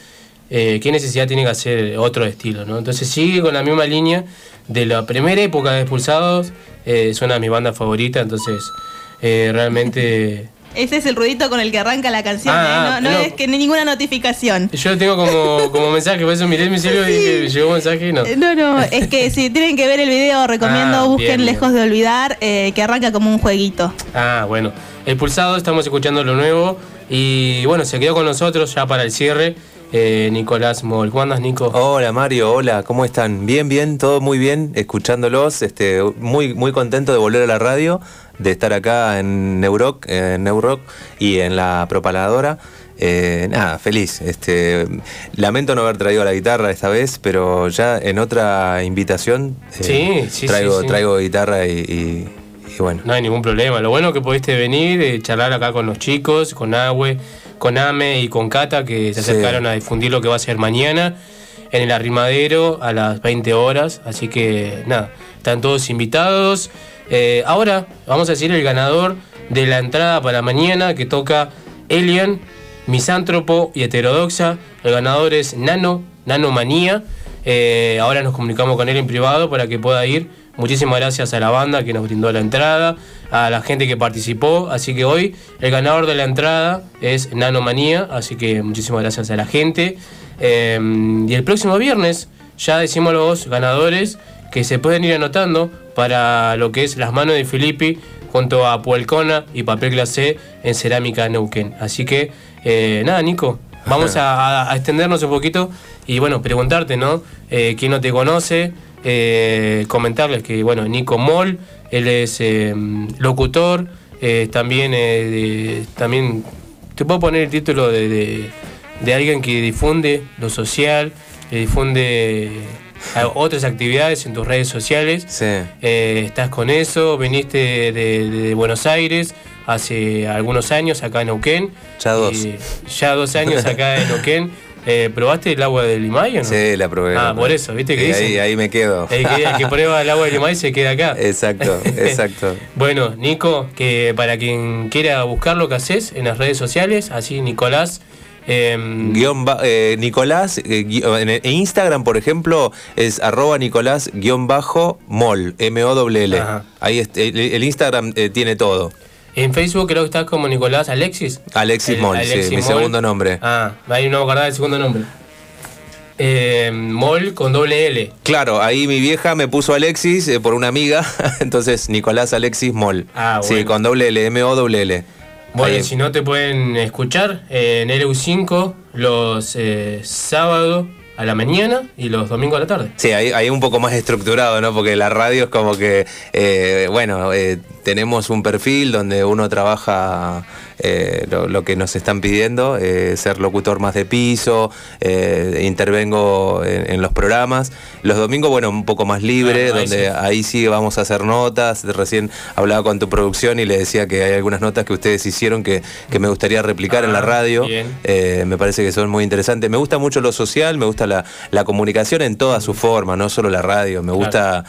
eh, ¿qué necesidad tiene que hacer otro estilo, ¿no? Entonces sigue con la misma línea de la primera época de Expulsados, eh, es una de mis bandas favoritas, entonces eh, realmente... Ese es el ruidito con el que arranca la canción, Ah, ¿eh? no, no no. es que ni ninguna notificación. Yo lo tengo como, *laughs* como mensaje, por eso miré mi celular y dije, llegó un mensaje y no. No, no, es que si tienen que ver el video, recomiendo Ah, busquen bien, bien. Lejos de Olvidar, eh, que arranca como un jueguito. Ah, bueno. El pulsado, estamos escuchando lo nuevo. Y bueno, se quedó con nosotros ya para el cierre. Eh, Nicolás Moll. ¿Cómo andas, Nico? Hola Mario, hola, ¿cómo están? Bien, bien, todo muy bien, escuchándolos, este, muy, muy contento de volver a la radio, de estar acá en Neurock, en Neurock y en la propaladora. Eh, nada, feliz. Este, lamento no haber traído la guitarra esta vez, pero ya en otra invitación eh, Sí, sí, traigo, sí, traigo guitarra y, y- y bueno. No hay ningún problema. Lo bueno que pudiste venir, eh, charlar acá con los chicos, con Awe, con Ame y con Cata, que se Sí. acercaron a difundir lo que va a ser mañana en el arrimadero a las 20 horas. Así que nada, están todos invitados. Eh, ahora vamos a decir el ganador de la entrada para mañana que toca Elian, Misántropo y Heterodoxa. El ganador es Nano, Nanomanía. Eh, ahora nos comunicamos con él en privado para que pueda ir. Muchísimas gracias a la banda que nos brindó la entrada, a la gente que participó. Así que hoy el ganador de la entrada es Nanomanía. Así que muchísimas gracias a la gente. Eh, y el próximo viernes ya decimos los ganadores que se pueden ir anotando para lo que es las manos de Filippi junto a Puelcona y Papel Glacé en Cerámica Neuquén. Así que, eh, nada, Nico, vamos *laughs* a, a- a extendernos un poquito y bueno, preguntarte, ¿no? Eh, ¿Quién no te conoce? Eh, comentarles que, bueno, Nico Moll, él es eh, locutor, eh, también, eh, de- también te puedo poner el título de, de- de alguien que difunde lo social, que difunde otras actividades en tus redes sociales. Eh, estás con eso, viniste de, de Buenos Aires hace algunos años acá en Neuquén. Ya dos. Ya dos años acá en *laughs* Neuquén. Eh, ¿Probaste el agua del Limay o no? Sí, la probé. Ah, por eso, ¿viste que ahí, ahí me quedo. El que, el que prueba el agua del Limay se queda acá. Exacto, *laughs* exacto. Bueno, Nico, que para quien quiera buscar lo que haces en las redes sociales, así Nicolás. em, Guión ba- eh, Nicolás, eh, en Instagram, por ejemplo, es arroba Nicolás guion bajo mol, M-O-L-L. Ahí el Instagram eh, tiene todo. En Facebook creo que estás como Nicolás Alexis. Alexis Mol, Alexis sí, mi Mol. segundo nombre. Ah, ahí no me acordaba del segundo nombre. Eh, Mol con doble L. Claro, ahí mi vieja me puso Alexis eh, por una amiga, *laughs* entonces Nicolás Alexis Mol. Ah, Sí, bueno. con doble L, M-O-L-L. Bueno, Ahí. si no te pueden escuchar eh, en LU5 los eh, sábados a la mañana y los domingos a la tarde. Sí, ahí, ahí un poco más estructurado, ¿no? Porque la radio es como que, eh, bueno, eh, tenemos un perfil donde uno trabaja eh, lo, lo que nos están pidiendo, eh, ser locutor más de piso, eh, intervengo en, en los programas. Los domingos, bueno, un poco más libre, Ah, ahí donde sí. ahí sí vamos a hacer notas. Recién hablaba con tu producción y le decía que hay algunas notas que ustedes hicieron que, que me gustaría replicar en la Ah, radio. me parece que son muy interesantes. Me gusta mucho lo social, me gusta la, la comunicación en toda su forma, no solo la radio. Me gusta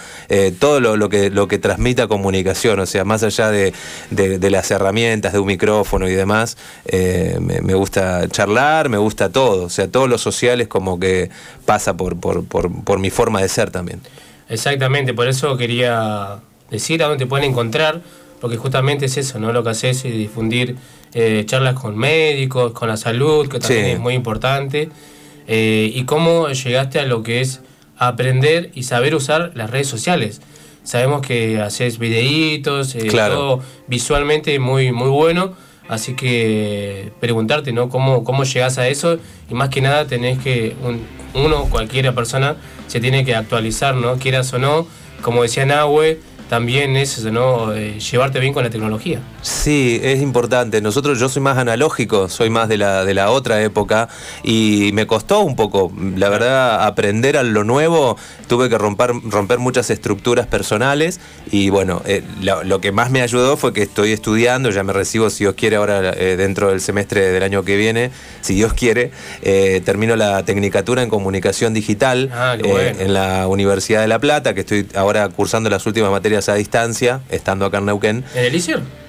todo lo, lo que, lo que transmita comunicación, o sea, más allá de, de- de las herramientas, de un micrófono y demás, eh, me, me gusta charlar, me gusta todo. O sea, todo lo social es como que pasa por, por, por, por mi forma de ser también. Exactamente, por eso quería decir a dónde te pueden encontrar, porque justamente es eso, ¿no? Lo que haces es difundir eh, charlas con médicos, con la salud, que también Sí. es muy importante, eh, y cómo llegaste a lo que es aprender y saber usar las redes sociales. Sabemos que haces videitos, eh, Claro. todo visualmente muy, muy bueno, así que preguntarte, ¿no? ¿Cómo, ¿Cómo llegás a eso? Y más que nada tenés que, un- uno, cualquiera persona, se tiene que actualizar, ¿no? Quieras o no, como decía Nahue, también es eso, ¿no? Eh, llevarte bien con la tecnología. Sí, es importante. Nosotros, yo soy más analógico, soy más de la, de la otra época y me costó un poco, la verdad, aprender a lo nuevo. Tuve que romper, romper muchas estructuras personales y bueno, eh, lo, lo que más me ayudó fue que estoy estudiando, ya me recibo, si Dios quiere, ahora eh, dentro del semestre del año que viene, si Dios quiere, eh, termino la tecnicatura en comunicación digital Ah, bueno. en la Universidad de La Plata, que estoy ahora cursando las últimas materias a distancia, estando acá en Neuquén. ¿En el?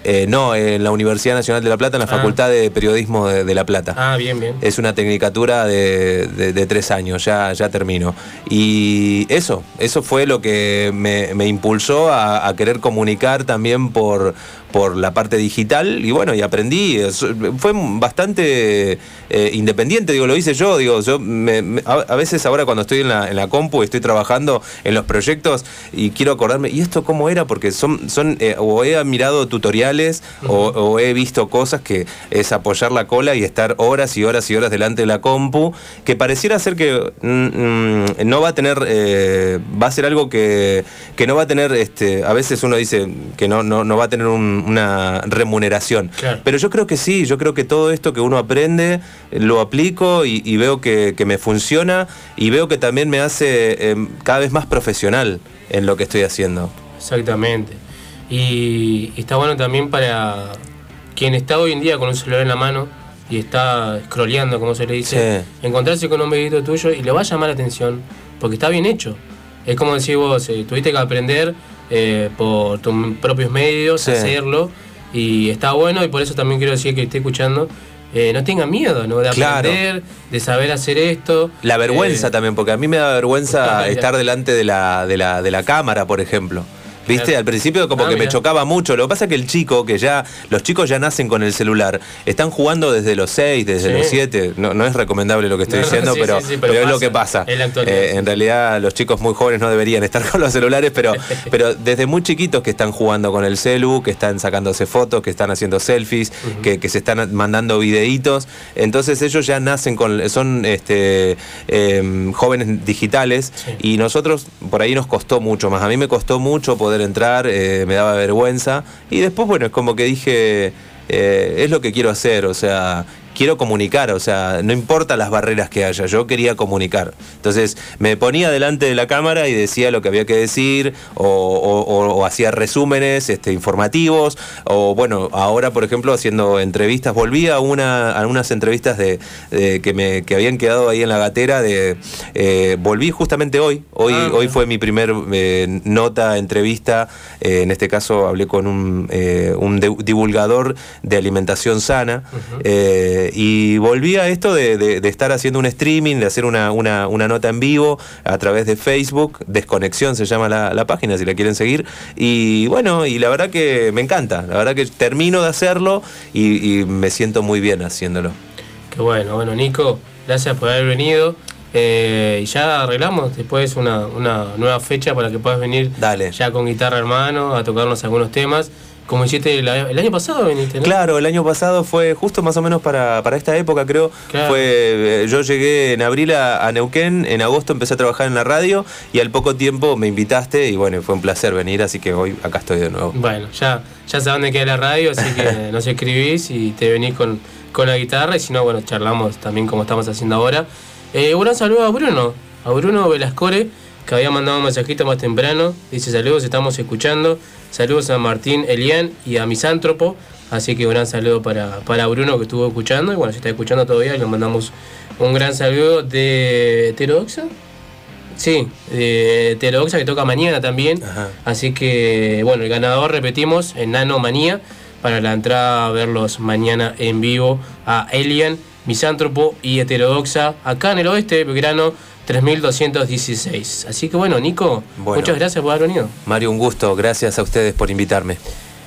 Eh, no, en la Universidad Nacional de La Plata, en la Ah. Facultad de Periodismo de, de La Plata. Ah, bien, bien. Es una tecnicatura de, de- de tres años, ya, ya termino. Y eso, eso fue lo que me, me impulsó a, a querer comunicar también por, por la parte digital. Y bueno, y aprendí. Fue bastante eh, independiente, digo, lo hice yo. Digo, yo me- me- a, a veces ahora cuando estoy en la, en la compu, estoy trabajando en los proyectos y quiero acordarme, ¿y esto cómo era? Porque son, son eh, o he mirado tutoriales o, o he visto cosas que es apoyar la cola y estar horas y horas y horas delante de la compu, que pareciera ser que mm, mm, no va a tener, eh, va a ser algo que, que no va a tener, este, a veces uno dice que no, no, no va a tener un- una remuneración. Claro. Pero yo creo que sí, yo creo que todo esto que uno aprende eh, lo aplico y, y veo que, que me funciona y veo que también me hace eh, cada vez más profesional en lo que estoy haciendo. Exactamente. Y, y está bueno también para quien está hoy en día con un celular en la mano y está scrolleando, como se le dice, encontrarse con un videito tuyo y le va a llamar la atención porque está bien hecho. Es como decir vos, eh, tuviste que aprender eh, por tus propios medios Sí. hacerlo y está bueno y por eso también quiero decir que esté escuchando, eh, no tenga miedo ¿no? de Claro. aprender, de saber hacer esto. La vergüenza Eh, también, porque a mí me da vergüenza estar delante de la, de la, de la cámara, por ejemplo. ¿Viste? Al principio como Ah, que me chocaba mucho. Lo que pasa es que el chico, que ya, los chicos ya nacen con el celular, están jugando desde los 6, desde Sí. los 7. No, no es recomendable lo que estoy No, diciendo, sí, pero, sí, sí, pero, pero es lo que pasa. Eh, en realidad los chicos muy jóvenes no deberían estar *laughs* con los celulares, pero, *laughs* pero desde muy chiquitos que están jugando con el celu, que están sacándose fotos, que están haciendo selfies, que, que se están mandando videitos. Entonces ellos ya nacen con, son este, eh, jóvenes digitales y nosotros por ahí nos costó mucho más. A mí me costó mucho poder entrar, eh, me daba vergüenza. Y después, bueno, es como que dije, eh, es lo que quiero hacer, o sea, quiero comunicar, o sea, no importa las barreras que haya, yo quería comunicar. Entonces me ponía delante de la cámara y decía lo que había que decir, o, o- o- o hacía resúmenes este, informativos, o bueno, ahora por ejemplo haciendo entrevistas, volví a, una, a unas entrevistas de, de que, me, que habían quedado ahí en la gatera, de, eh, volví justamente hoy, hoy, Ah, hoy fue mi primer eh, nota, entrevista, eh, en este caso hablé con un, un divulgador de alimentación sana, eh, y volví a esto de, de- de estar haciendo un streaming, de hacer una, una- una nota en vivo a través de Facebook, Desconexión se llama la, la página, si la quieren seguir, y bueno, y la verdad que me encanta, la verdad que termino de hacerlo y, y me siento muy bien haciéndolo. Qué bueno, bueno, Nico, gracias por haber venido. Eh, y ya arreglamos después una, una nueva fecha para que puedas venir ya con guitarra hermano a tocarnos algunos temas. Como hiciste el año pasado, viniste, ¿no? Claro, el año pasado fue justo más o menos para, para esta época, creo. Claro. Fue, eh, yo llegué en abril a, a Neuquén, en agosto empecé a trabajar en la radio y al poco tiempo me invitaste y bueno, fue un placer venir, así que hoy acá estoy de nuevo. Bueno, ya, ya sabes dónde queda la radio, así que *laughs* nos escribís y te venís con, con la guitarra y si no, bueno, charlamos también como estamos haciendo ahora. Eh, un saludo a Bruno, a Bruno Velascore, que había mandado un mensajito más temprano. Dice saludos, estamos escuchando. Saludos a Martín Elian y a Misántropo. Así que un gran saludo para, para Bruno que estuvo escuchando. Y bueno, si está escuchando todavía, le mandamos un gran saludo de Heterodoxa. Sí, de Heterodoxa que toca mañana también. Así que, bueno, el ganador, repetimos, en Nano Manía, para la entrada a verlos mañana en vivo a Elian, Misántropo y Heterodoxa, acá en el oeste de Belgrano 3216. Así que, bueno, Nico, Bueno. muchas gracias por haber venido. Mario, un gusto, gracias a ustedes por invitarme.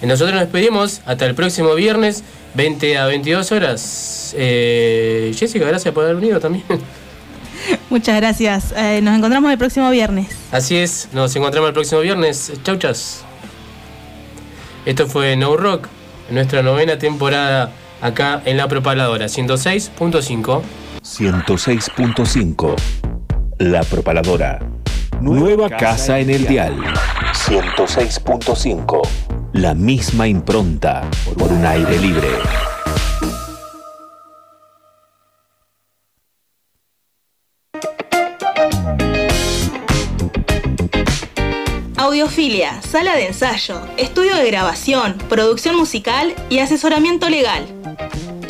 Y Nosotros nos despedimos hasta el próximo viernes, 20 a 22 horas. Eh, Jessica, gracias por haber venido también. *laughs* Muchas gracias. Eh, nos encontramos el próximo viernes. Así es, nos encontramos el próximo viernes. Chau, chas. Esto fue No Rock, nuestra novena temporada acá en La Propaladora, 106.5. 106.5 La Propaladora. Nueva casa en el dial. 106.5. La misma impronta por un aire libre. Audiofilia, sala de ensayo, estudio de grabación, producción musical y asesoramiento legal.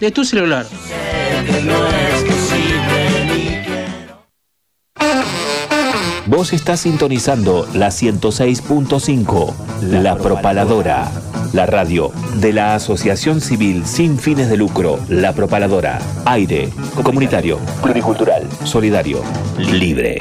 de tu celular. Vos estás sintonizando la 106.5, La Propaladora, la radio de la Asociación Civil sin fines de lucro, La Propaladora. Aire, comunitario, pluricultural, solidario, libre.